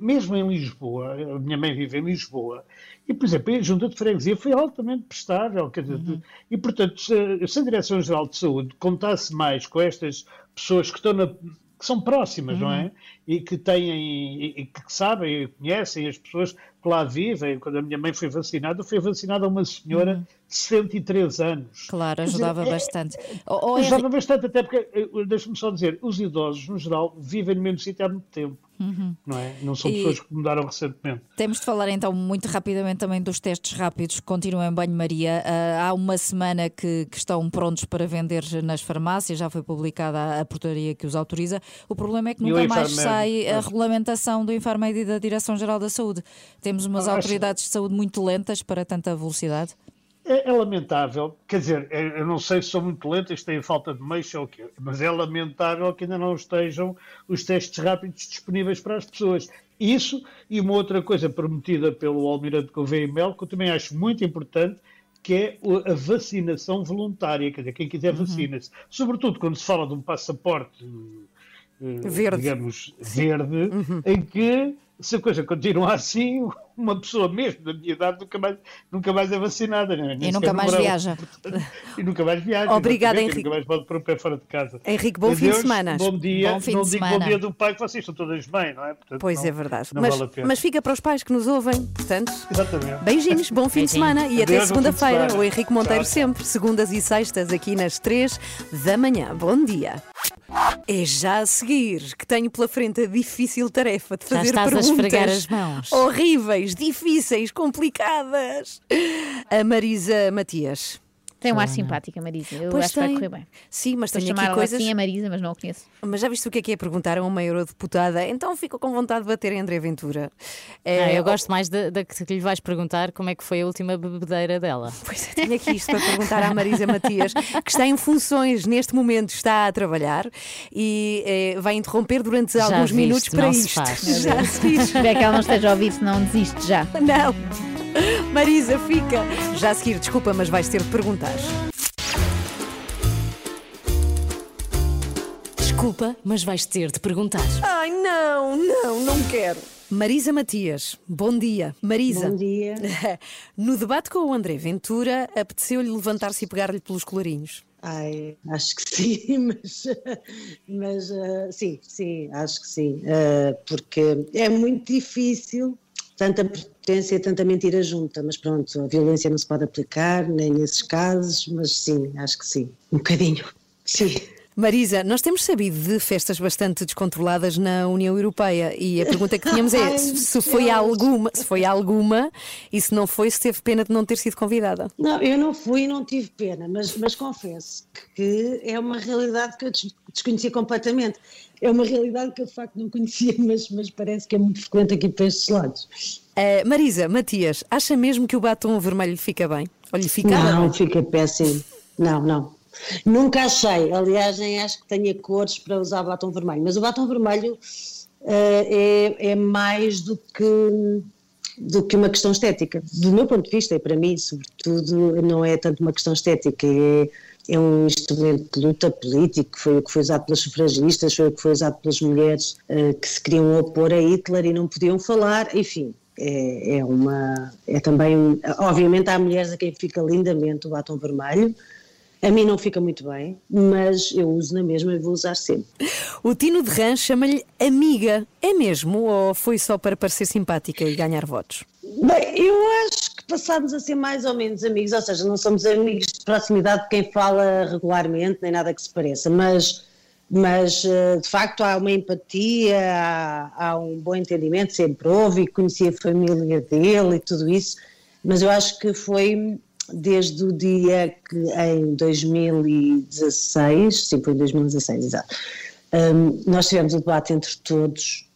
mesmo em Lisboa, a minha mãe vive em Lisboa, e, por exemplo, a junta de freguesia foi altamente prestável, quer dizer, e, portanto, se, se a Direção-Geral de Saúde contasse mais com estas pessoas que estão na que são próximas, não é? E que têm, e, e que sabem, e conhecem as pessoas que lá vivem. Quando a minha mãe foi vacinada, foi vacinada uma senhora de 103 anos. Claro, Quer dizer, ajudava é- bastante. Oh, Ajudava bastante, até porque, eh, deixa-me só dizer, os idosos, no geral, vivem no mesmo sítio há muito tempo, Uhum. não é? Não são E- pessoas que mudaram recentemente. Temos de falar então muito rapidamente também dos testes rápidos que continuam em banho-maria. Ah, há uma semana que, que estão prontos para vender nas farmácias, já foi publicada a, portaria que os autoriza. O problema é que nunca mais sai a Pois. regulamentação do Infarmed e da Direção-Geral da Saúde. Temos umas Acho- autoridades de saúde muito lentas para tanta velocidade? É, é lamentável, quer dizer, é- eu não sei se são muito lentas, têm falta de meios ou o quê, mas é lamentável que ainda não estejam os testes rápidos disponíveis para as pessoas. Isso e uma outra coisa prometida pelo Almirante Gouveia e Mel, que eu também acho muito importante, que é a vacinação voluntária, quer dizer, quem quiser vacina-se. Sobretudo quando se fala de um passaporte eh, Verde. digamos, verde, em que se a coisa continua assim, uma pessoa mesmo da minha idade nunca mais, nunca mais é vacinada. né? Nem E nunca mais verão. viaja. E nunca mais viaja. Obrigada, Henrique. Nunca mais pode pôr o pé fora de casa. Henrique, bom fim de Adeus, semana. Bom dia. Bom fim não de digo semana. bom dia do pai, que vocês estão todas bem, não é? Portanto, Pois não- é verdade. Não Mas, vale a pena. mas fica para os pais que nos ouvem, portanto. Exatamente. Beijinhos, bom fim de semana e até Adeus, de segunda-feira. O Henrique Monteiro Tchau. sempre, segundas e sextas, aqui nas três da manhã. Bom dia. É já a seguir que tenho pela frente a difícil tarefa de Já fazer estás a perguntas esfregar as mãos. horríveis, difíceis, complicadas. A Marisa Matias. Tem um ar simpática, Marisa. Eu Pois acho que vai tem. correr bem. Sim, mas tenho aqui coisas. assim a Marisa, mas não a conheço. Mas já viste o que é que é perguntar a uma eurodeputada? Então fico com vontade de bater em André Ventura. Ah, É, eu gosto mais da da que lhe vais perguntar como é que foi a última bebedeira dela. Pois é, tenho aqui isto para perguntar à Marisa Matias, que está em funções neste momento, está a trabalhar e eh, vai interromper durante Já alguns viste, minutos para isto. faz. Já se diz. Espero que ela não esteja a ouvir, se não desiste já. Não. Marisa, fica. Já a seguir, desculpa, mas vais ter de perguntar. Desculpa, mas vais ter de perguntar. Ai, não, não, não quero. Marisa Matias, bom dia. Marisa. Bom dia. No debate com o André Ventura, apeteceu-lhe levantar-se e pegar-lhe pelos colarinhos. Ai, acho que sim, mas, mas ah, sim, sim, acho que sim, ah, porque é muito difícil tanta potência, tanta mentira junta, mas pronto, a violência não se pode aplicar nem nesses casos, mas sim, acho que sim, um bocadinho, sim. Marisa, nós temos sabido de festas bastante descontroladas na União Europeia e a pergunta que tínhamos é se foi alguma, se foi alguma e se não foi, se teve pena de não ter sido convidada. Não, eu não fui e não tive pena, mas, mas confesso que é uma realidade que eu des- desconhecia completamente. É uma realidade que eu de facto não conhecia, mas, mas parece que é muito frequente aqui para estes lados. Eh, Marisa, Matias, acha mesmo que o batom vermelho lhe fica bem? Ou lhe fica não, bem? fica péssimo. Não, não. Nunca achei. Aliás, nem acho que tenha cores para usar batom vermelho. Mas o batom vermelho eh, é, é mais do que, do que uma questão estética. Do meu ponto de vista, e para mim, sobretudo, não é tanto uma questão estética, é, é um instrumento de luta político. Foi o que foi usado pelas sufragistas, foi o que foi usado pelas mulheres eh, que se queriam opor a Hitler e não podiam falar. Enfim, é, é uma. É também. Obviamente, há mulheres a quem fica lindamente o batom vermelho. A mim não fica muito bem, mas eu uso na mesma e vou usar sempre. O Tino de Rã chama-lhe amiga. É mesmo? Ou foi só para parecer simpática e ganhar votos? Bem, eu acho que passámos a ser mais ou menos amigos, ou seja, não somos amigos de proximidade de quem fala regularmente, nem nada que se pareça, mas, mas eh, de facto há uma empatia, há, há um bom entendimento, sempre houve, e conheci a família dele e tudo isso, mas eu acho que foi desde o dia que em 2016, sim, foi em 2016, exato, hum, nós tivemos o debate entre todos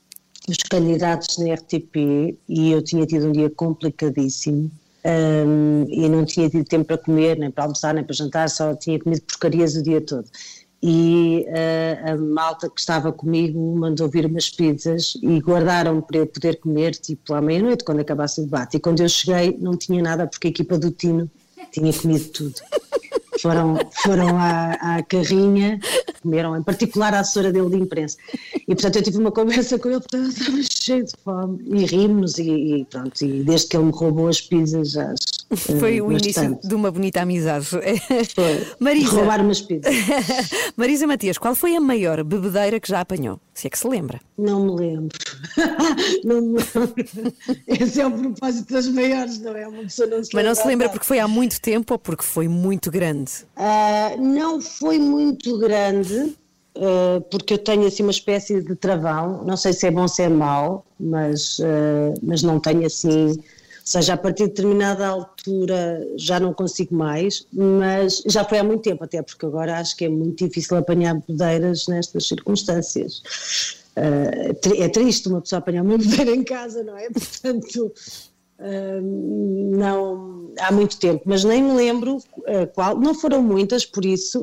os candidatos na RTP e eu tinha tido um dia complicadíssimo hum, e não tinha tido tempo para comer, nem para almoçar, nem para jantar, só tinha comido porcarias o dia todo. E ah, a malta que estava comigo mandou vir umas pizzas e guardaram para eu poder comer tipo à meia-noite, quando acabasse o debate. E quando eu cheguei não tinha nada porque a equipa do Tino tinha comido tudo. Foram, foram à, à carrinha, comeram em particular a assessora dele de imprensa. E portanto eu tive uma conversa com ele porque eu estava cheio de fome. E rimos e, e pronto, e desde que ele me roubou as pizzas já. Foi eh, o início bastante. de uma bonita amizade. Foi. Marisa. Roubar umas pizzas. Marisa Matias, qual foi a maior bebedeira que já apanhou? Se é que se lembra. Não me lembro. não me lembro. Esse é o propósito das maiores, não é? Uma pessoa não se Mas não se lembra nada. porque foi há muito tempo ou porque foi muito grande? Ah, não foi muito grande, ah, porque eu tenho assim uma espécie de travão, não sei se é bom ou se é mau, mas, ah, mas não tenho assim, seja, a partir de determinada altura já não consigo mais, mas já foi há muito tempo, até porque agora acho que é muito difícil apanhar bodeiras nestas circunstâncias. ah, é triste uma pessoa apanhar uma mulher em casa, não é? Portanto, ah, não há muito tempo, mas nem me lembro ah, qual, não foram muitas por isso,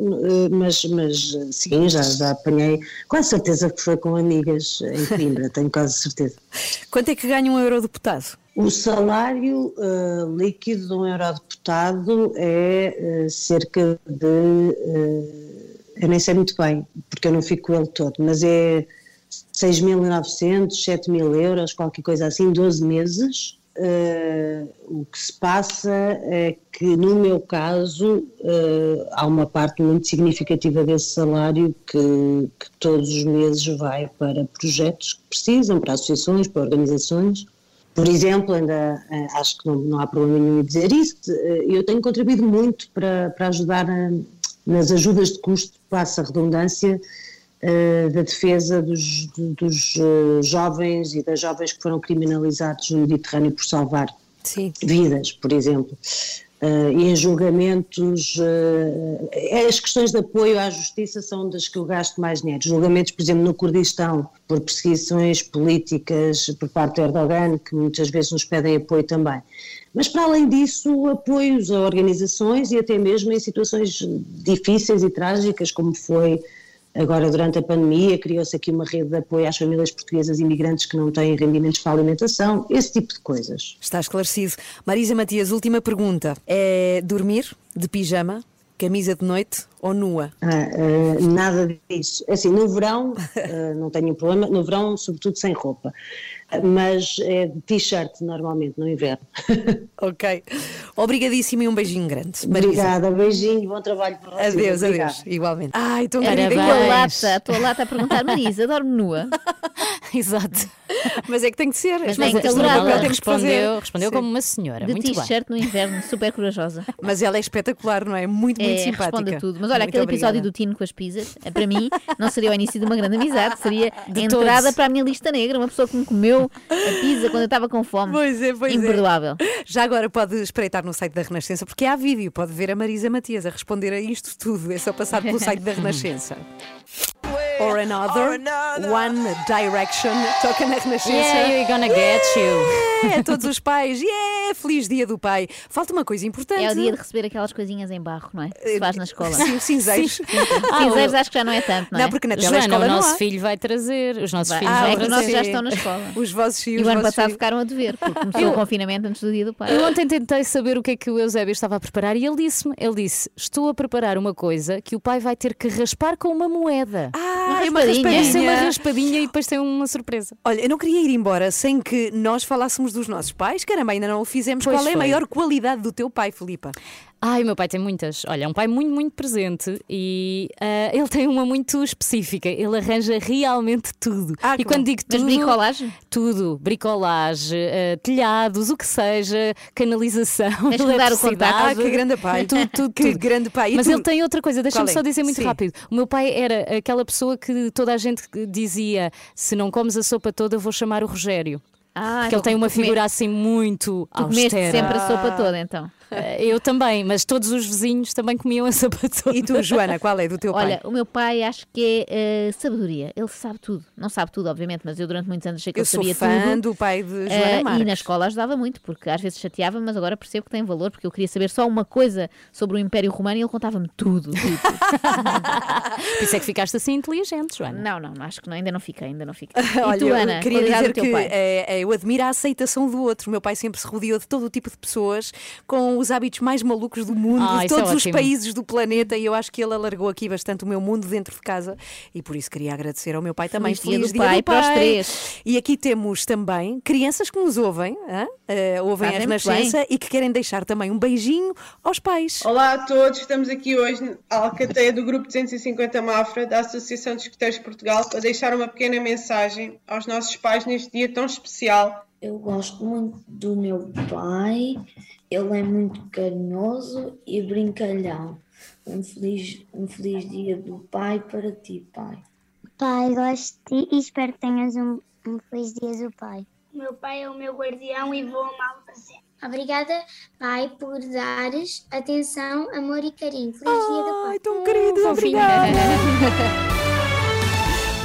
mas, mas sim, já, já apanhei, quase certeza que foi com amigas em Coimbra, tenho quase certeza. Quanto é que ganha um eurodeputado? O salário ah, líquido de um eurodeputado é ah, cerca de. ah, eu nem sei muito bem, porque eu não fico com ele todo, mas é 6.900, 7.000 euros, qualquer coisa assim, 12 meses. O que se passa é que, no meu caso, há uma parte muito significativa desse salário que, que todos os meses vai para projetos que precisam, para associações, para organizações. Por exemplo, ainda eh, acho que não, não há problema nenhum em dizer isso, eh, eu tenho contribuído muito para, para ajudar a- nas ajudas de custo, passa a redundância, eh, da defesa dos, do- dos eh, jovens e das jovens que foram criminalizados no Mediterrâneo por salvar vidas, por exemplo. Eh, e em julgamentos, eh, as questões de apoio à justiça são das que eu gasto mais dinheiro. Julgamentos, por exemplo, no Kurdistão, por perseguições políticas por parte de Erdogan, que muitas vezes nos pedem apoio também. Mas, para além disso, apoios a organizações e até mesmo em situações difíceis e trágicas, como foi agora durante a pandemia, criou-se aqui uma rede de apoio às famílias portuguesas imigrantes que não têm rendimentos para a alimentação, esse tipo de coisas. Está esclarecido. Marisa Matias, última pergunta. É dormir de pijama, camisa de noite ou nua? Ah, ah, nada disso. Assim, no verão ah, não tenho problema, no verão, sobretudo sem roupa, mas é de t-shirt normalmente, no inverno. Ok. Obrigadíssimo e um beijinho grande. Marisa. Obrigada, beijinho, bom trabalho para vocês. Adeus, Obrigada. adeus. Igualmente. Ai, tão Era querida. a tua lata, a tua lata a perguntar, Marisa, dorme nua? Exato. Mas é que tem que ser. Mas Mas papel temos que fazer. Respondeu, respondeu Sim. como uma senhora. De muito bem. t-shirt no inverno, super corajosa. Mas ela é espetacular, não é? Muito, muito É, simpática. responde a tudo. Mas olha, Muito aquele episódio obrigada. do Tino com as pizzas, eh, para mim, não seria o início de uma grande amizade, seria De a entrada todos. para a minha lista negra. Uma pessoa que me comeu a pizza quando eu estava com fome. Pois é, pois é. Imperdoável. Já agora pode espreitar no site da Renascença, porque há vídeo, pode ver a Marisa Matias a responder a isto tudo. É só passar pelo site da Renascença. Or another, One Direction, toca na Renascença. Yeah, you're gonna get you. Yeah, todos os pais, yeah, feliz dia do pai. Falta uma coisa importante. É o dia de receber aquelas coisinhas em barro, não é? Que se faz na escola. Sim, os cinzeiros. Sim. Ah, Cinzeiros acho que já não é tanto, não é? Não, porque na Joana, telescola o não nosso há. filho vai trazer. Os nossos Vai. filhos Ah, vão é que os nossos trazer. já estão na escola. Os vossos filhos. E o ano passado filhos. ficaram a dever, porque começou Eu- o confinamento antes do dia do pai. Eu ontem tentei saber o que é que o Eusébio estava a preparar e ele disse-me: ele disse, estou a preparar uma coisa que o pai vai ter que raspar com uma moeda. Ah, Uma uma raspadinha. É uma raspadinha. e depois tem uma surpresa. Olha, eu não queria ir embora sem que nós falássemos dos nossos pais. Caramba, ainda não o fizemos. Pois Qual é a maior qualidade do teu pai, Filipa? Ai, o meu pai tem muitas. Olha, é um pai muito, muito presente e ah, ele tem uma muito específica. Ele arranja realmente tudo. Ah, e quando digo Mas tudo. bricolagem? Tudo. Bricolagem, ah, telhados, o que seja, canalização. Tens que dar o contacto. Ah, que grande pai. Tudo, tudo, Que tudo. grande pai. E Mas tu? ele tem outra coisa, deixa-me é? só dizer muito Sim. rápido. O meu pai era aquela pessoa que toda a gente dizia: se não comes a sopa toda, vou chamar o Rogério. Ah, Porque ele tem uma figura assim muito Tu comeste austera. sempre a sopa toda, então. Eh, Eu também, mas todos os vizinhos também comiam a sopa toda. E tu, Joana, qual é do teu Olha, pai? o meu pai acho que é eh, sabedoria. Ele sabe tudo. Não sabe tudo, obviamente, mas eu durante muitos anos achei que Eu ele sou sabia fã tudo. do pai de Eh, Joana e Marques. na escola ajudava muito, porque às vezes chateava, mas agora percebo que tem valor, porque eu queria saber só uma coisa sobre o Império Romano e ele contava-me tudo. tudo. Por isso é que ficaste assim inteligente, Joana. não, não, acho que não, ainda não fiquei, ainda não fiquei. E Olha, tu, eu Ana, queria qualidade dizer que eh, eh, eu admiro a aceitação do outro. O meu pai sempre se rodeou de todo o tipo de pessoas com os hábitos mais malucos do mundo, Ah, de é todos os ótimo. países do planeta, e eu acho que ele alargou aqui bastante o meu mundo dentro de casa e por isso queria agradecer ao meu pai também. Feliz dia do pai para os três. E aqui temos também crianças que nos ouvem, hã? Eh, ouvem a Renascença e que querem deixar também um beijinho aos pais. Olá a todos, estamos aqui hoje à Alcateia do Grupo 250 Mafra, da Associação de Escuteiros de Portugal, para deixar uma pequena mensagem aos nossos pais neste dia tão especial. Eu gosto muito do meu pai, ele é muito carinhoso e brincalhão. Um feliz, um feliz dia do pai para ti, pai. Pai, gosto de ti e espero que tenhas um, um feliz dia do pai. Meu pai é o meu guardião e vou amá-lo para sempre. Obrigada, pai, por dares atenção, amor e carinho. Feliz dia do pai. Ai, tão fofinha. obrigada.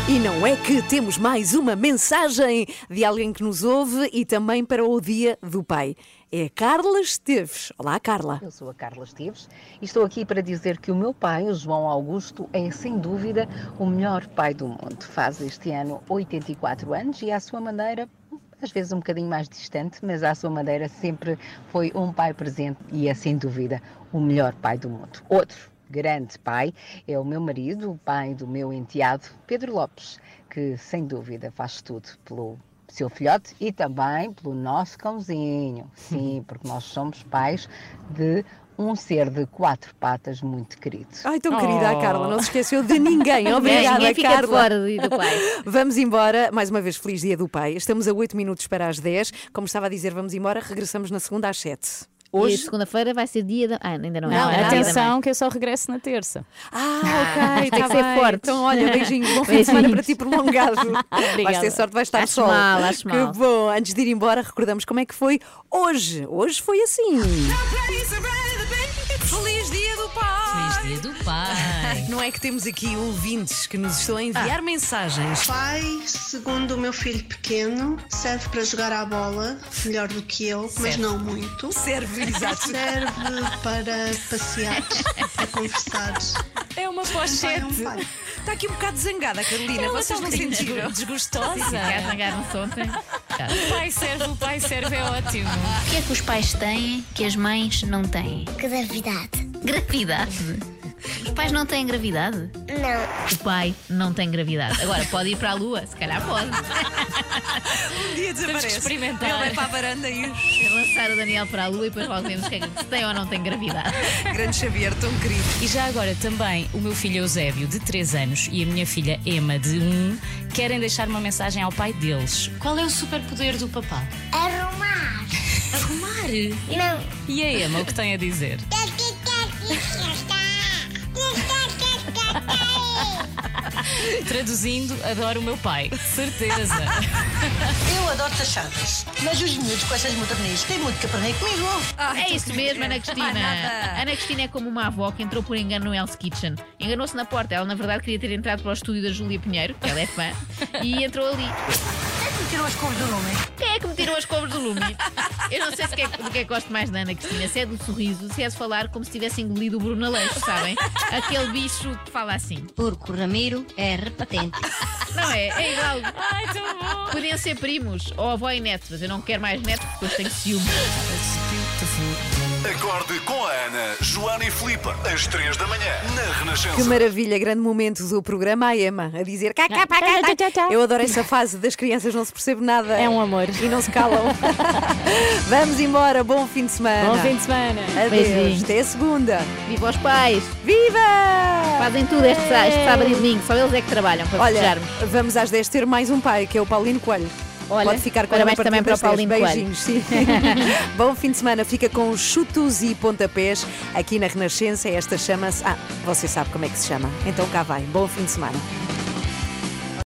E não é que temos mais uma mensagem de alguém que nos ouve e também para o Dia do Pai. É Carla Esteves. Olá, Carla. Eu sou a Carla Esteves e estou aqui para dizer que o meu pai, o João Augusto, é sem dúvida o melhor pai do mundo. Faz este ano 84 anos e, à sua maneira, às vezes um bocadinho mais distante, mas à sua maneira sempre foi um pai presente e é sem dúvida o melhor pai do mundo. Outro grande pai é o meu marido, o pai do meu enteado, Pedro Lopes, que sem dúvida faz tudo pelo seu filhote e também pelo nosso cãozinho. Sim, porque nós somos pais de um ser de quatro patas muito querido. Ai, tão querida a Carla, não se esqueceu de ninguém. Obrigada, Ninguém fica Carla. fora do Dia do Pai. Vamos embora. Mais uma vez, feliz dia do pai. Estamos a 8 minutos para as 10. Como estava a dizer, vamos embora. Regressamos na segunda às 7. E Hoje. segunda-feira vai ser dia da. Ah, ainda não é. Não, é atenção que eu só regresso na terça. Ah, ok, tem tá que ser bem. forte. Então, olha, beijinhos, bom fim de semana para ti prolongado. Vais Obrigada. ter sorte, vais estar Acho sol. mal, acho que mal. bom. Antes de ir embora, recordamos como é que foi hoje. Hoje foi assim. Não é que temos aqui ouvintes que nos estão a enviar mensagens. Pai, segundo o meu filho pequeno, serve para jogar à bola, melhor do que eu, mas Serve. não muito. Serve, exato. Serve para passear, para conversar. É uma pochete. Está aqui um bocado zangada Carolina. Ela Vocês não um bocadinho sentiram? desgostosa. Zangaram-se ontem. O pai serve, o pai serve é ótimo. O que é que os pais têm que as mães não têm? Gravidade. Gravidade? Os pais não têm gravidade? Não. O pai não tem gravidade. Agora pode ir para a lua, se calhar pode. Um dia Temos que experimentar. Ele vai para a varanda e Lançar o Daniel para a lua e depois logo vemos que é que- se tem ou não tem gravidade. Grande Xavier, tão querido. E já agora também o meu filho Eusébio, de 3 anos, e a minha filha Emma, de 1, querem deixar uma mensagem ao pai deles. Qual é o superpoder do papá? Arrumar. Arrumar? Não. E a Emma, o que tem a dizer? Traduzindo, adoro o meu pai. Certeza. Eu adoro taxadas, mas os miúdos com essas modernices têm muito que aprender comigo. é isso mesmo, Ana Cristina. Ana Cristina é como uma avó que entrou por engano no Hell's Kitchen. Enganou-se na porta. Ela, na verdade, queria ter entrado para o estúdio da Júlia Pinheiro, que ela é fã, e entrou ali. Quem tirou as cores do nome? Quem é que me tirou as cobras do lume? Eu não sei se que é, do que é que gosto mais da Ana Cristina. Se é do sorriso, se é de falar como se tivesse engolido o Bruno Aleixo, sabem? Aquele bicho que fala assim. Porque o Ramiro é repetente. Não é? É igual. Ai, tão bom. Podiam ser primos, ou avó e neto, mas eu não quero mais neto porque depois tenho ciúme. Acorde com a Ana, Joana e Filipe, às 3 da manhã, na Renascença. Que maravilha, grande momento do programa. A Emma a dizer cá, cá, cá, cá, cá. Eu adoro essa fase das crianças, não se percebe nada. É um amor. E não se calam. Vamos embora, bom fim de semana. Bom fim de semana. Adeus, Beijinho. até a segunda. Viva os pais! Viva! Fazem tudo este, este sábado e domingo, só eles é que trabalham para Olha, festejarmos. vamos às 10 ter mais um pai, que é o Paulino Coelho. Olha, Pode ficar com parabéns também para o das 10. Paulino Beijinhos, sim. Bom fim de semana. Fica com chutos e pontapés aqui na Renascença. Esta chama-se. Ah, você sabe como é que se chama. Então cá vai. Bom fim de semana.